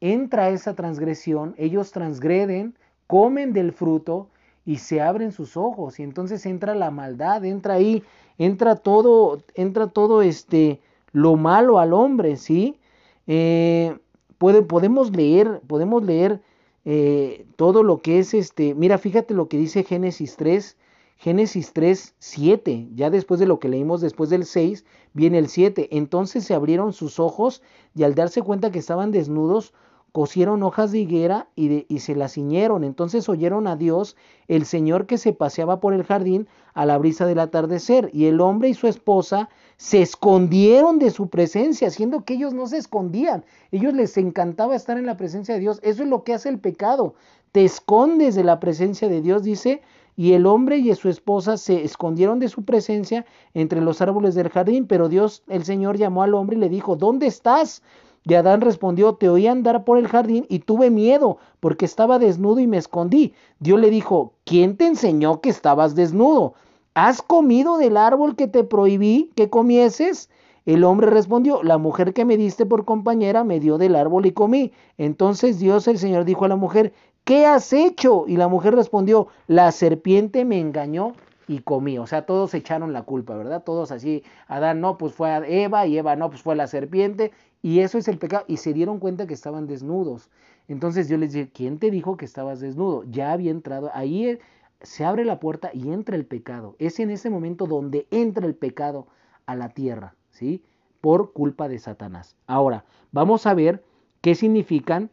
entra esa transgresión. Ellos transgreden, comen del fruto y se abren sus ojos y entonces entra la maldad, entra ahí, entra todo, entra todo este lo malo al hombre, ¿sí? Eh, podemos leer, podemos leer eh, todo lo que es este, mira, fíjate lo que dice Génesis 3, Génesis 3, 7, ya después de lo que leímos después del 6, viene el 7, entonces se abrieron sus ojos y al darse cuenta que estaban desnudos, cosieron hojas de higuera y, se las ciñeron. Entonces oyeron a Dios, el Señor que se paseaba por el jardín a la brisa del atardecer, y el hombre y su esposa se escondieron de su presencia, siendo que ellos no se escondían. Ellos les encantaba estar en la presencia de Dios. Eso es lo que hace el pecado. Te escondes de la presencia de Dios, dice, y el hombre y su esposa se escondieron de su presencia entre los árboles del jardín, pero Dios, el Señor, llamó al hombre y le dijo, ¿dónde estás? Y Adán respondió, te oí andar por el jardín y tuve miedo, porque estaba desnudo y me escondí. Dios le dijo, ¿quién te enseñó que estabas desnudo? ¿Has comido del árbol que te prohibí que comieses? El hombre respondió, la mujer que me diste por compañera me dio del árbol y comí. Entonces Dios el Señor dijo a la mujer, ¿qué has hecho? Y la mujer respondió, la serpiente me engañó y comí. O sea, todos echaron la culpa, ¿verdad? Todos así, Adán no, pues fue a Eva y Eva no, pues fue la serpiente. Y eso es el pecado. Y se dieron cuenta que estaban desnudos. Entonces yo les dije, ¿quién te dijo que estabas desnudo? Ya había entrado. Ahí eh, se abre la puerta y entra el pecado. Es en ese momento donde entra el pecado a la tierra, ¿sí? Por culpa de Satanás. Ahora, vamos a ver qué significan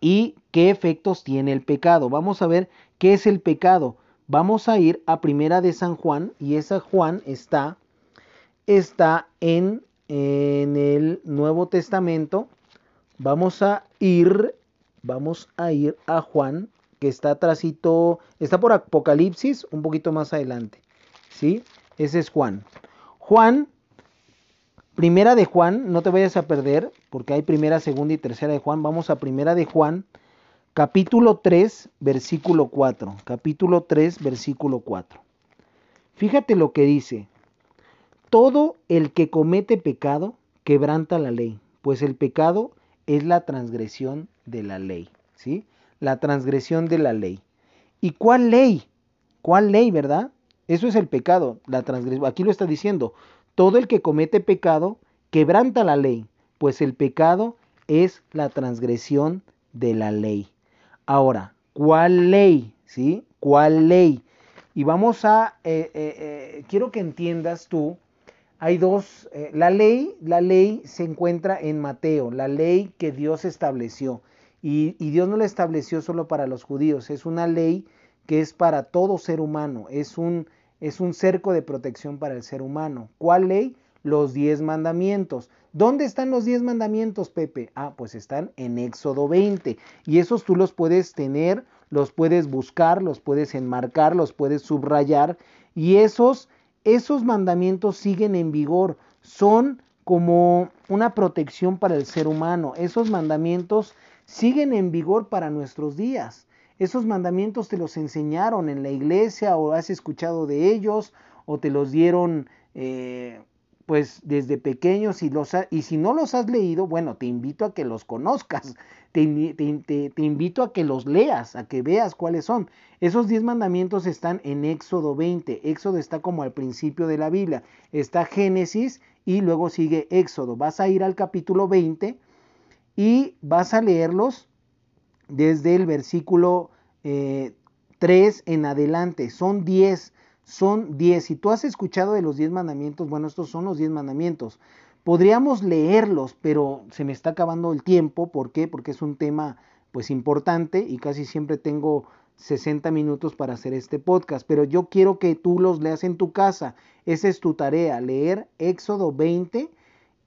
y qué efectos tiene el pecado. Vamos a ver qué es el pecado. Vamos a ir a Primera de San Juan y esa Juan está está en en el Nuevo Testamento, vamos a ir, vamos a ir a Juan, que está atrásito, está por Apocalipsis, un poquito más adelante. ¿Sí? Ese es Juan. Juan, primera de Juan, no te vayas a perder, porque hay primera, segunda y tercera de Juan. Vamos a primera de Juan, capítulo 3, versículo 4. Capítulo 3, versículo 4. Fíjate lo que dice. Todo el que comete pecado quebranta la ley, pues el pecado es la transgresión de la ley, ¿sí? La transgresión de la ley. ¿Y cuál ley? ¿Cuál ley, verdad? Eso es el pecado, la transgresión. Aquí lo está diciendo. Todo el que comete pecado quebranta la ley, pues el pecado es la transgresión de la ley. Ahora, ¿cuál ley? ¿Sí? ¿Cuál ley? Y vamos a, eh, eh, eh, quiero que entiendas tú hay dos, eh, la ley, la ley se encuentra en Mateo, la ley que Dios estableció. Y, y, Dios no la estableció solo para los judíos, es una ley que es para todo ser humano, es un, es un cerco de protección para el ser humano. ¿Cuál ley? Los diez mandamientos. ¿Dónde están los diez mandamientos, Pepe? Ah, pues están en Éxodo 20. Y esos tú los puedes tener, los puedes buscar, los puedes enmarcar, los puedes subrayar. Y esos esos mandamientos siguen en vigor, son como una protección para el ser humano. Esos mandamientos siguen en vigor para nuestros días. Esos mandamientos te los enseñaron en la iglesia o has escuchado de ellos o te los dieron eh, pues desde pequeños y, los y si no los has leído, bueno, te invito a que los conozcas, te, invito a que los leas, a que veas cuáles son. Esos diez mandamientos están en Éxodo 20, Éxodo está como al principio de la Biblia, está Génesis y luego sigue Éxodo. Vas a ir al capítulo 20 y vas a leerlos desde el versículo 3 eh, en adelante, son 10 son diez. Si tú has escuchado de los diez mandamientos, bueno, estos son los diez mandamientos. Podríamos leerlos, pero se me está acabando el tiempo. ¿Por qué? Porque es un tema pues importante y casi siempre tengo 60 minutos para hacer este podcast, pero yo quiero que tú los leas en tu casa. Esa es tu tarea, leer Éxodo 20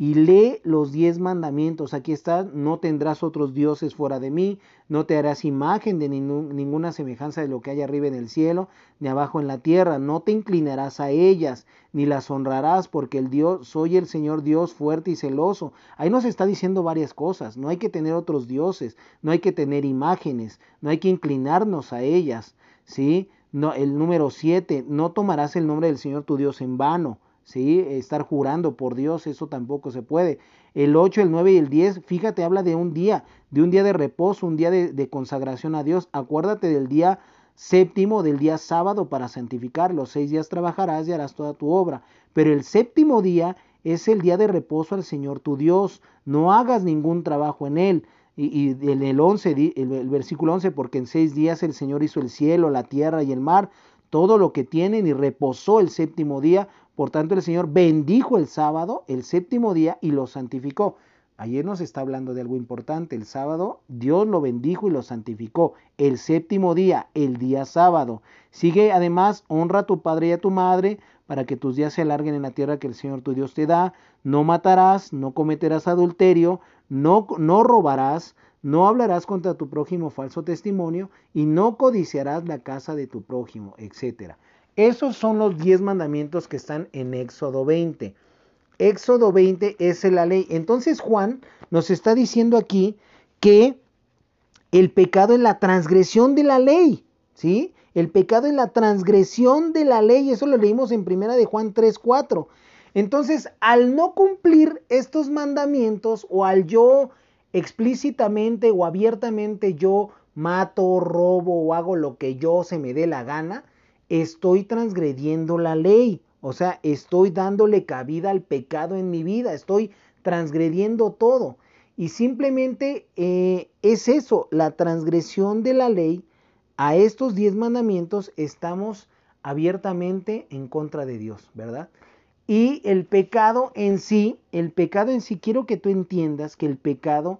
y lee los diez mandamientos. Aquí está, no tendrás otros dioses fuera de mí, no te harás imagen de ninguna semejanza de lo que hay arriba en el cielo, ni abajo en la tierra, no te inclinarás a ellas, ni las honrarás, porque el Dios, soy el Señor Dios fuerte y celoso. Ahí nos está diciendo varias cosas, no hay que tener otros dioses, no hay que tener imágenes, no hay que inclinarnos a ellas, ¿sí? No, el número siete, no tomarás el nombre del Señor tu Dios en vano. ¿Sí? Estar jurando por Dios, eso tampoco se puede. El 8, el 9 y el 10, fíjate, habla de un día, de un día de reposo, un día de, consagración a Dios. Acuérdate del día séptimo, del día sábado para santificar. Los seis días trabajarás y harás toda tu obra. Pero el séptimo día es el día de reposo al Señor tu Dios, no hagas ningún trabajo en él. Y, en el 11, el, versículo 11, porque en seis días el Señor hizo el cielo, la tierra y el mar, todo lo que tienen, y reposó el séptimo día. Por tanto, el Señor bendijo el sábado, el séptimo día, y lo santificó. Ayer nos está hablando de algo importante. El sábado Dios lo bendijo y lo santificó. El séptimo día, el día sábado. Sigue además, honra a tu padre y a tu madre para que tus días se alarguen en la tierra que el Señor tu Dios te da. No matarás, no cometerás adulterio, no, no robarás, no hablarás contra tu prójimo falso testimonio y no codiciarás la casa de tu prójimo, etc. Esos son los diez mandamientos que están en Éxodo 20. Éxodo 20 es la ley. Entonces Juan nos está diciendo aquí que el pecado es la transgresión de la ley, ¿sí? El pecado es la transgresión de la ley, eso lo leímos en primera de Juan 3:4. Entonces, al no cumplir estos mandamientos o al yo explícitamente o abiertamente yo mato, robo o hago lo que yo se me dé la gana, estoy transgrediendo la ley. O sea, estoy dándole cabida al pecado en mi vida, estoy transgrediendo todo. Y simplemente eh, es eso, la transgresión de la ley a estos diez mandamientos estamos abiertamente en contra de Dios, ¿verdad? Y el pecado en sí, el pecado en sí, quiero que tú entiendas que el pecado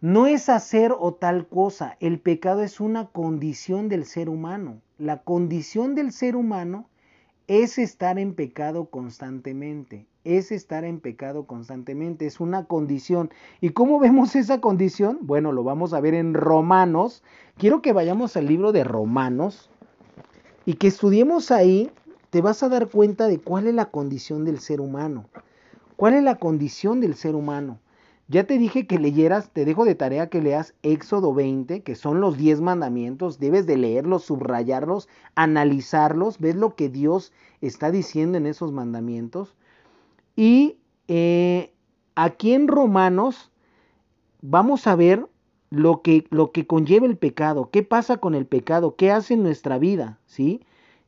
no es hacer o tal cosa, el pecado es una condición del ser humano. La condición del ser humano es estar en pecado constantemente, es estar en pecado constantemente, es una condición. ¿Y cómo vemos esa condición? Bueno, lo vamos a ver en Romanos. Quiero que vayamos al libro de Romanos y que estudiemos ahí, te vas a dar cuenta de cuál es la condición del ser humano. ¿Cuál es la condición del ser humano? Ya te dije que leyeras, te dejo de tarea que leas Éxodo 20, que son los 10 mandamientos, debes de leerlos, subrayarlos, analizarlos, ves lo que Dios está diciendo en esos mandamientos. Y eh, aquí en Romanos vamos a ver lo que, lo que conlleva el pecado, qué pasa con el pecado, qué hace en nuestra vida, ¿sí?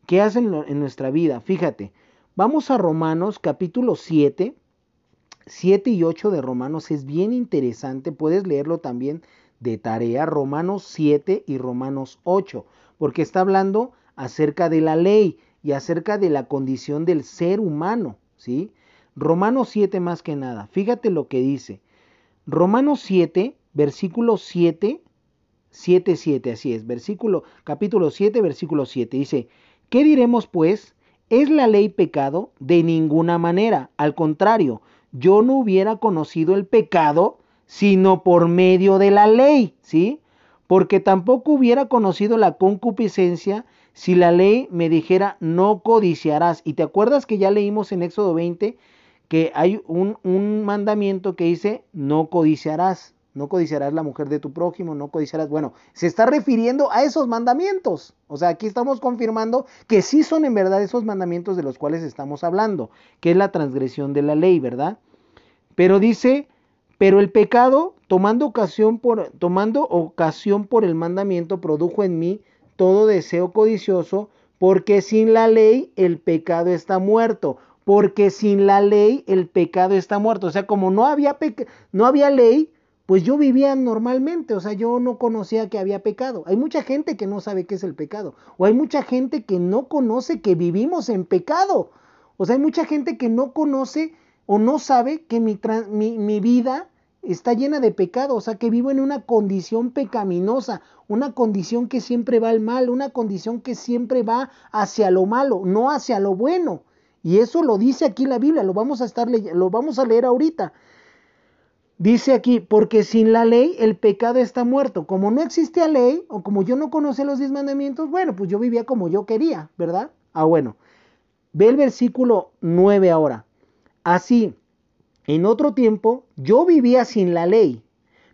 ¿Qué hace en nuestra vida? Fíjate, vamos a Romanos capítulo 7 7 y 8 de Romanos es bien interesante, puedes leerlo también de tarea, Romanos 7 y Romanos 8, porque está hablando acerca de la ley y acerca de la condición del ser humano, ¿sí? Romanos 7 más que nada, fíjate lo que dice. Romanos 7, versículo 7, 7, 7, así es, versículo, capítulo 7, versículo 7, dice, ¿qué diremos pues? ¿Es la ley pecado? De ninguna manera, al contrario, yo no hubiera conocido el pecado sino por medio de la ley, ¿sí? Porque tampoco hubiera conocido la concupiscencia si la ley me dijera no codiciarás. Y te acuerdas que ya leímos en Éxodo 20 que hay un, mandamiento que dice no codiciarás, no codiciarás la mujer de tu prójimo, no codiciarás. Bueno, se está refiriendo a esos mandamientos. O sea, aquí estamos confirmando que sí son en verdad esos mandamientos de los cuales estamos hablando, que es la transgresión de la ley, ¿verdad? Pero dice, pero el pecado, tomando ocasión por, tomando ocasión por el mandamiento, produjo en mí todo deseo codicioso, porque sin la ley el pecado está muerto. Porque sin la ley el pecado está muerto. O sea, como no había, no había ley, pues yo vivía normalmente, o sea, yo no conocía que había pecado. Hay mucha gente que no sabe qué es el pecado, o hay mucha gente que no conoce que vivimos en pecado. O sea, hay mucha gente que no conoce o no sabe que mi, mi, vida está llena de pecado, o sea, que vivo en una condición pecaminosa, una condición que siempre va al mal, una condición que siempre va hacia lo malo, no hacia lo bueno. Y eso lo dice aquí la Biblia, lo vamos a estar lo vamos a leer ahorita. Dice aquí, porque sin la ley el pecado está muerto. Como no existe ley, o como yo no conocía los diez mandamientos, bueno, pues yo vivía como yo quería, ¿verdad? Ah, bueno. Ve el versículo 9 ahora. Así, en otro tiempo, yo vivía sin la ley,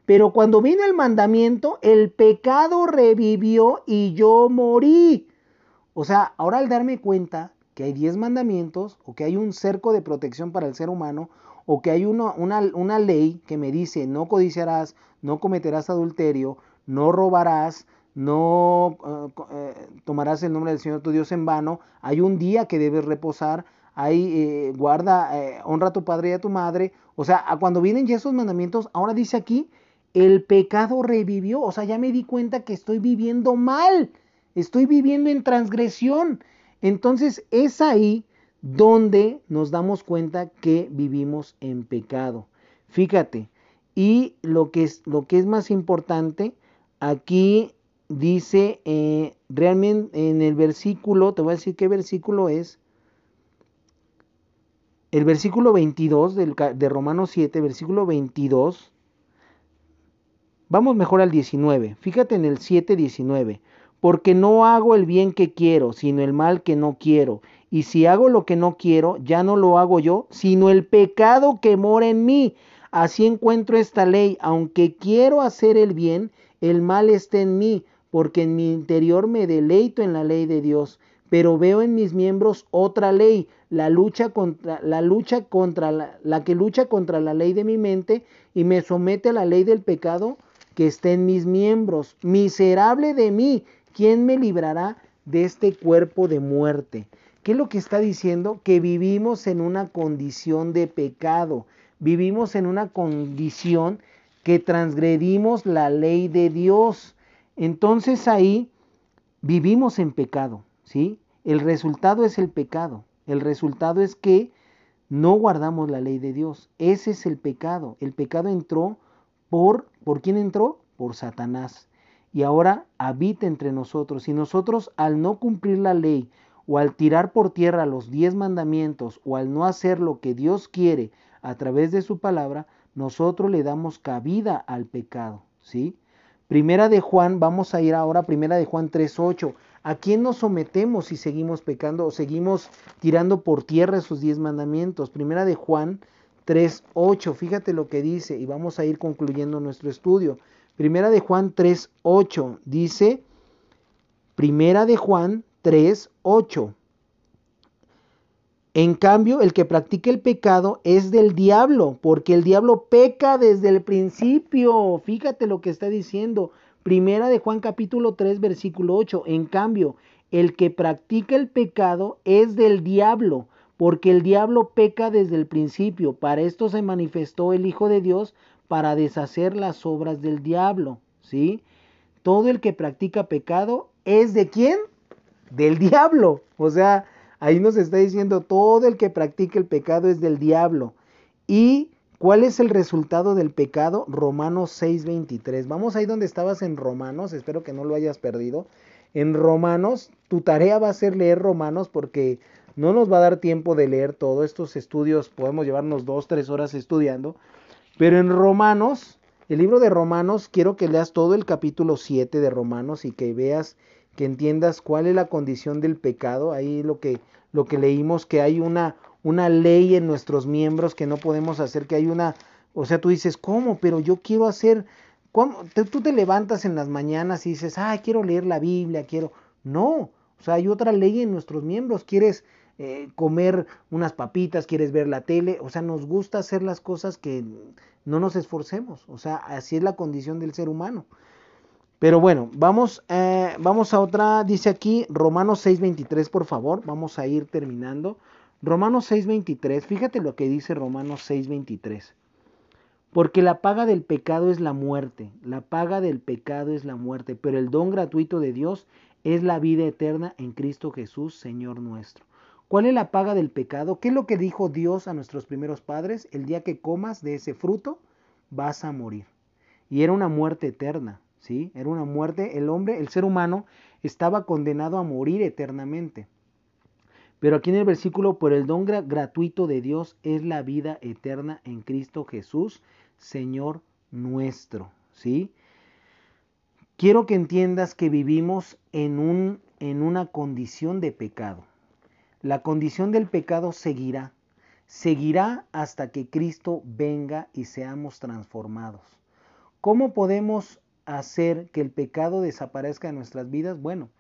pero cuando vino el mandamiento, el pecado revivió y yo morí. O sea, ahora al darme cuenta que hay diez mandamientos o que hay un cerco de protección para el ser humano o que hay una, una, ley que me dice no codiciarás, no cometerás adulterio, no robarás, no eh, eh, tomarás el nombre del Señor tu Dios en vano, hay un día que debes reposar, ahí eh, guarda, honra a tu padre y a tu madre. O sea, cuando vienen ya esos mandamientos, ahora dice aquí, el pecado revivió. O sea, ya me di cuenta que estoy viviendo mal, estoy viviendo en transgresión. Entonces es ahí donde nos damos cuenta que vivimos en pecado. Fíjate, y lo que es, lo que es más importante, aquí dice eh, realmente en el versículo, te voy a decir qué versículo es, el versículo 22 del, de Romanos 7, versículo 22, vamos mejor al 19, fíjate en el 7, 19, porque no hago el bien que quiero, sino el mal que no quiero, y si hago lo que no quiero, ya no lo hago yo, sino el pecado que mora en mí. Así encuentro esta ley, aunque quiero hacer el bien, el mal está en mí, porque en mi interior me deleito en la ley de Dios, pero veo en mis miembros otra ley, la lucha contra la lucha contra la, que lucha contra la ley de mi mente y me somete a la ley del pecado que está en mis miembros. Miserable de mí, ¿quién me librará de este cuerpo de muerte? ¿Qué es lo que está diciendo? Que vivimos en una condición de pecado, vivimos en una condición que transgredimos la ley de Dios. Entonces ahí vivimos en pecado, ¿sí? El resultado es el pecado. El resultado es que no guardamos la ley de Dios. Ese es el pecado. El pecado entró por ¿por quién entró? Por Satanás. Y ahora habita entre nosotros. Y nosotros al no cumplir la ley o al tirar por tierra los diez mandamientos o al no hacer lo que Dios quiere a través de su palabra, nosotros le damos cabida al pecado, ¿sí? Primera de Juan, vamos a ir ahora primera de Juan 3:8. ¿A quién nos sometemos si seguimos pecando o seguimos tirando por tierra esos diez mandamientos? Primera de Juan 3:8. Fíjate lo que dice y vamos a ir concluyendo nuestro estudio. Primera de Juan 3:8 dice Primera de Juan 3:8. En cambio, el que practica el pecado es del diablo, porque el diablo peca desde el principio. Fíjate lo que está diciendo. Primera de Juan capítulo 3 versículo 8. En cambio, el que practica el pecado es del diablo, porque el diablo peca desde el principio. Para esto se manifestó el Hijo de Dios para deshacer las obras del diablo, ¿sí? Todo el que practica pecado es de quién? Del diablo. O sea, Ahí nos está diciendo todo el que practica el pecado es del diablo. ¿Y cuál es el resultado del pecado? Romanos 6:23. Vamos ahí donde estabas en Romanos, espero que no lo hayas perdido. En Romanos, tu tarea va a ser leer Romanos porque no nos va a dar tiempo de leer todos estos estudios, podemos llevarnos dos, tres horas estudiando. Pero en Romanos, el libro de Romanos, quiero que leas todo el capítulo 7 de Romanos y que veas que entiendas cuál es la condición del pecado. Ahí lo que, lo que leímos, que hay una, una ley en nuestros miembros que no podemos hacer, que hay una, o sea, tú dices, ¿cómo? Pero yo quiero hacer, ¿cómo? tú te levantas en las mañanas y dices, ah, quiero leer la Biblia, quiero, no, o sea, hay otra ley en nuestros miembros, quieres eh, comer unas papitas, quieres ver la tele, o sea, nos gusta hacer las cosas que no nos esforcemos, o sea, así es la condición del ser humano. Pero bueno, vamos, eh, vamos a otra, dice aquí Romanos 6.23, por favor, vamos a ir terminando. Romanos 6.23, fíjate lo que dice Romanos 6.23. Porque la paga del pecado es la muerte, la paga del pecado es la muerte, pero el don gratuito de Dios es la vida eterna en Cristo Jesús, Señor nuestro. ¿Cuál es la paga del pecado? ¿Qué es lo que dijo Dios a nuestros primeros padres? El día que comas de ese fruto, vas a morir. Y era una muerte eterna. ¿Sí? Era una muerte, el hombre, el ser humano, estaba condenado a morir eternamente. Pero aquí en el versículo, por el don gratuito de Dios es la vida eterna en Cristo Jesús, Señor nuestro, ¿sí? Quiero que entiendas que vivimos en, un, en una condición de pecado. La condición del pecado seguirá, seguirá hasta que Cristo venga y seamos transformados. ¿Cómo podemos hacer que el pecado desaparezca de nuestras vidas? Bueno,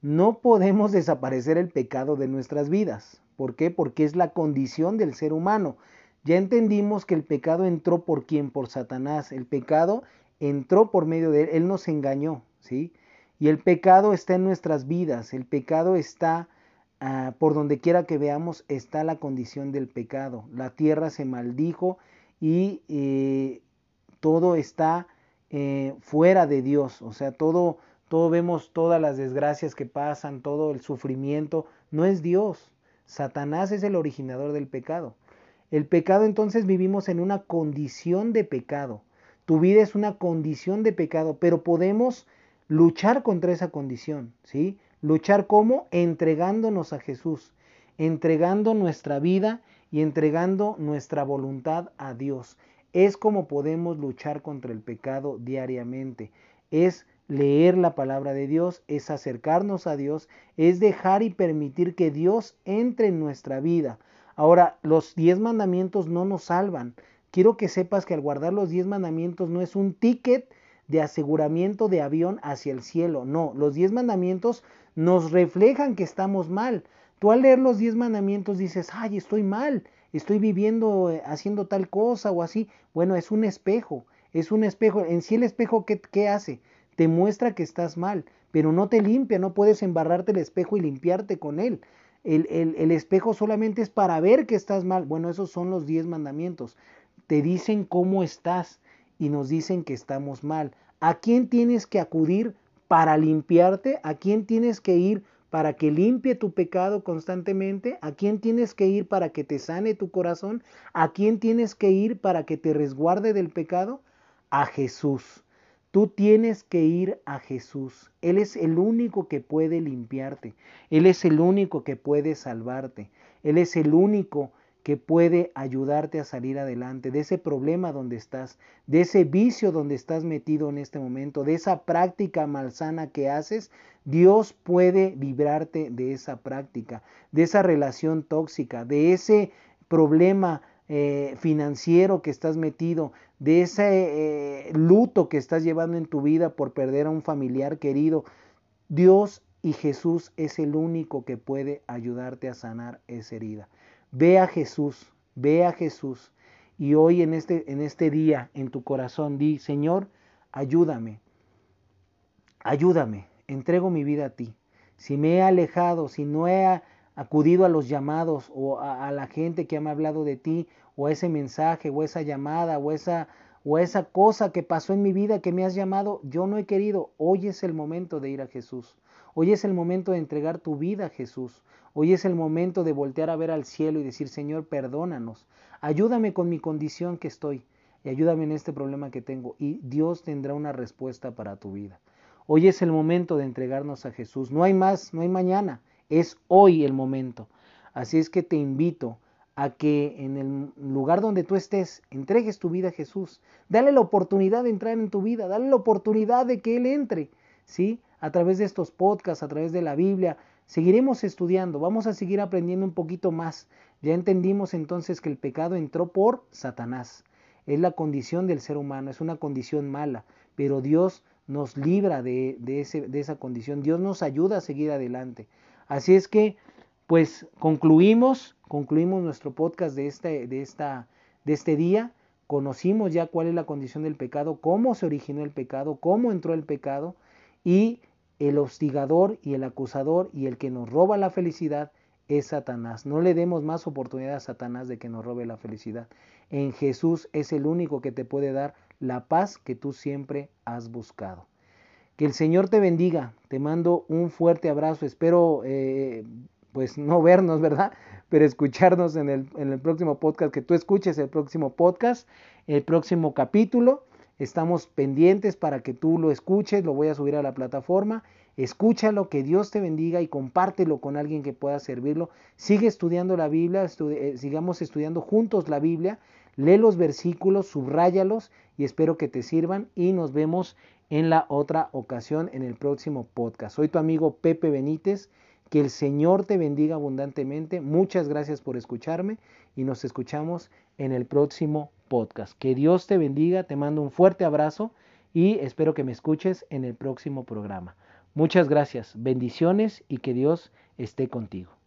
no podemos desaparecer el pecado de nuestras vidas. ¿Por qué? Porque es la condición del ser humano. Ya entendimos que el pecado entró por quién? Por Satanás. El pecado entró por medio de él. Él nos engañó, ¿sí? Y el pecado está en nuestras vidas. El pecado está ah, por donde quiera que veamos está la condición del pecado. La tierra se maldijo y eh, todo está eh, fuera de Dios, o sea, todo, todo vemos todas las desgracias que pasan, todo el sufrimiento, no es Dios. Satanás es el originador del pecado. El pecado entonces vivimos en una condición de pecado. Tu vida es una condición de pecado, pero podemos luchar contra esa condición, ¿sí? Luchar como entregándonos a Jesús, entregando nuestra vida y entregando nuestra voluntad a Dios. Es como podemos luchar contra el pecado diariamente. Es leer la palabra de Dios, es acercarnos a Dios, es dejar y permitir que Dios entre en nuestra vida. Ahora, los diez mandamientos no nos salvan. Quiero que sepas que al guardar los diez mandamientos no es un ticket de aseguramiento de avión hacia el cielo. No, los diez mandamientos nos reflejan que estamos mal. Tú al leer los diez mandamientos dices, ay, estoy mal, estoy viviendo, eh, haciendo tal cosa o así. Bueno, es un espejo, es un espejo. En sí el espejo, ¿qué, qué hace? Te muestra que estás mal, pero no te limpia, no puedes embarrarte el espejo y limpiarte con él. El, el, el espejo solamente es para ver que estás mal. Bueno, esos son los diez mandamientos. Te dicen cómo estás y nos dicen que estamos mal. ¿A quién tienes que acudir para limpiarte? ¿A quién tienes que ir para que limpie tu pecado constantemente? ¿A quién tienes que ir para que te sane tu corazón? ¿A quién tienes que ir para que te resguarde del pecado? A Jesús. Tú tienes que ir a Jesús. Él es el único que puede limpiarte. Él es el único que puede salvarte. Él es el único que puede ayudarte a salir adelante de ese problema donde estás, de ese vicio donde estás metido en este momento, de esa práctica malsana que haces, Dios puede librarte de esa práctica, de esa relación tóxica, de ese problema eh, financiero que estás metido, de ese eh, luto que estás llevando en tu vida por perder a un familiar querido. Dios y Jesús es el único que puede ayudarte a sanar esa herida. Ve a Jesús, ve a Jesús. Y hoy en este, en este día, en tu corazón, di, Señor, ayúdame, ayúdame, entrego mi vida a ti. Si me he alejado, si no he acudido a los llamados o a, la gente que me ha hablado de ti, o a ese mensaje, o esa llamada, o esa, o esa cosa que pasó en mi vida que me has llamado, yo no he querido. Hoy es el momento de ir a Jesús. Hoy es el momento de entregar tu vida a Jesús. Hoy es el momento de voltear a ver al cielo y decir, Señor, perdónanos. Ayúdame con mi condición que estoy y ayúdame en este problema que tengo. Y Dios tendrá una respuesta para tu vida. Hoy es el momento de entregarnos a Jesús. No hay más, no hay mañana. Es hoy el momento. Así es que te invito a que en el lugar donde tú estés entregues tu vida a Jesús. Dale la oportunidad de entrar en tu vida, dale la oportunidad de que Él entre, ¿sí? A través de estos podcasts, a través de la Biblia. Seguiremos estudiando, vamos a seguir aprendiendo un poquito más. Ya entendimos entonces que el pecado entró por Satanás. Es la condición del ser humano, es una condición mala, pero Dios nos libra de, ese, de esa condición, Dios nos ayuda a seguir adelante. Así es que, pues concluimos, concluimos nuestro podcast de este, de esta, de este día. Conocimos ya cuál es la condición del pecado, cómo se originó el pecado, cómo entró el pecado y el hostigador y el acusador y el que nos roba la felicidad es Satanás. No le demos más oportunidad a Satanás de que nos robe la felicidad. En Jesús es el único que te puede dar la paz que tú siempre has buscado. Que el Señor te bendiga. Te mando un fuerte abrazo. Espero, eh, pues, no vernos, ¿verdad? Pero escucharnos en el, en el próximo podcast. Que tú escuches el próximo podcast, el próximo capítulo. Estamos pendientes para que tú lo escuches, lo voy a subir a la plataforma. Escúchalo, que Dios te bendiga y compártelo con alguien que pueda servirlo. Sigue estudiando la Biblia, eh, sigamos estudiando juntos la Biblia. Lee los versículos, subráyalos y espero que te sirvan y nos vemos en la otra ocasión en el próximo podcast. Soy tu amigo Pepe Benítez. Que el Señor te bendiga abundantemente. Muchas gracias por escucharme y nos escuchamos en el próximo podcast. Que Dios te bendiga, te mando un fuerte abrazo y espero que me escuches en el próximo programa. Muchas gracias, bendiciones y que Dios esté contigo.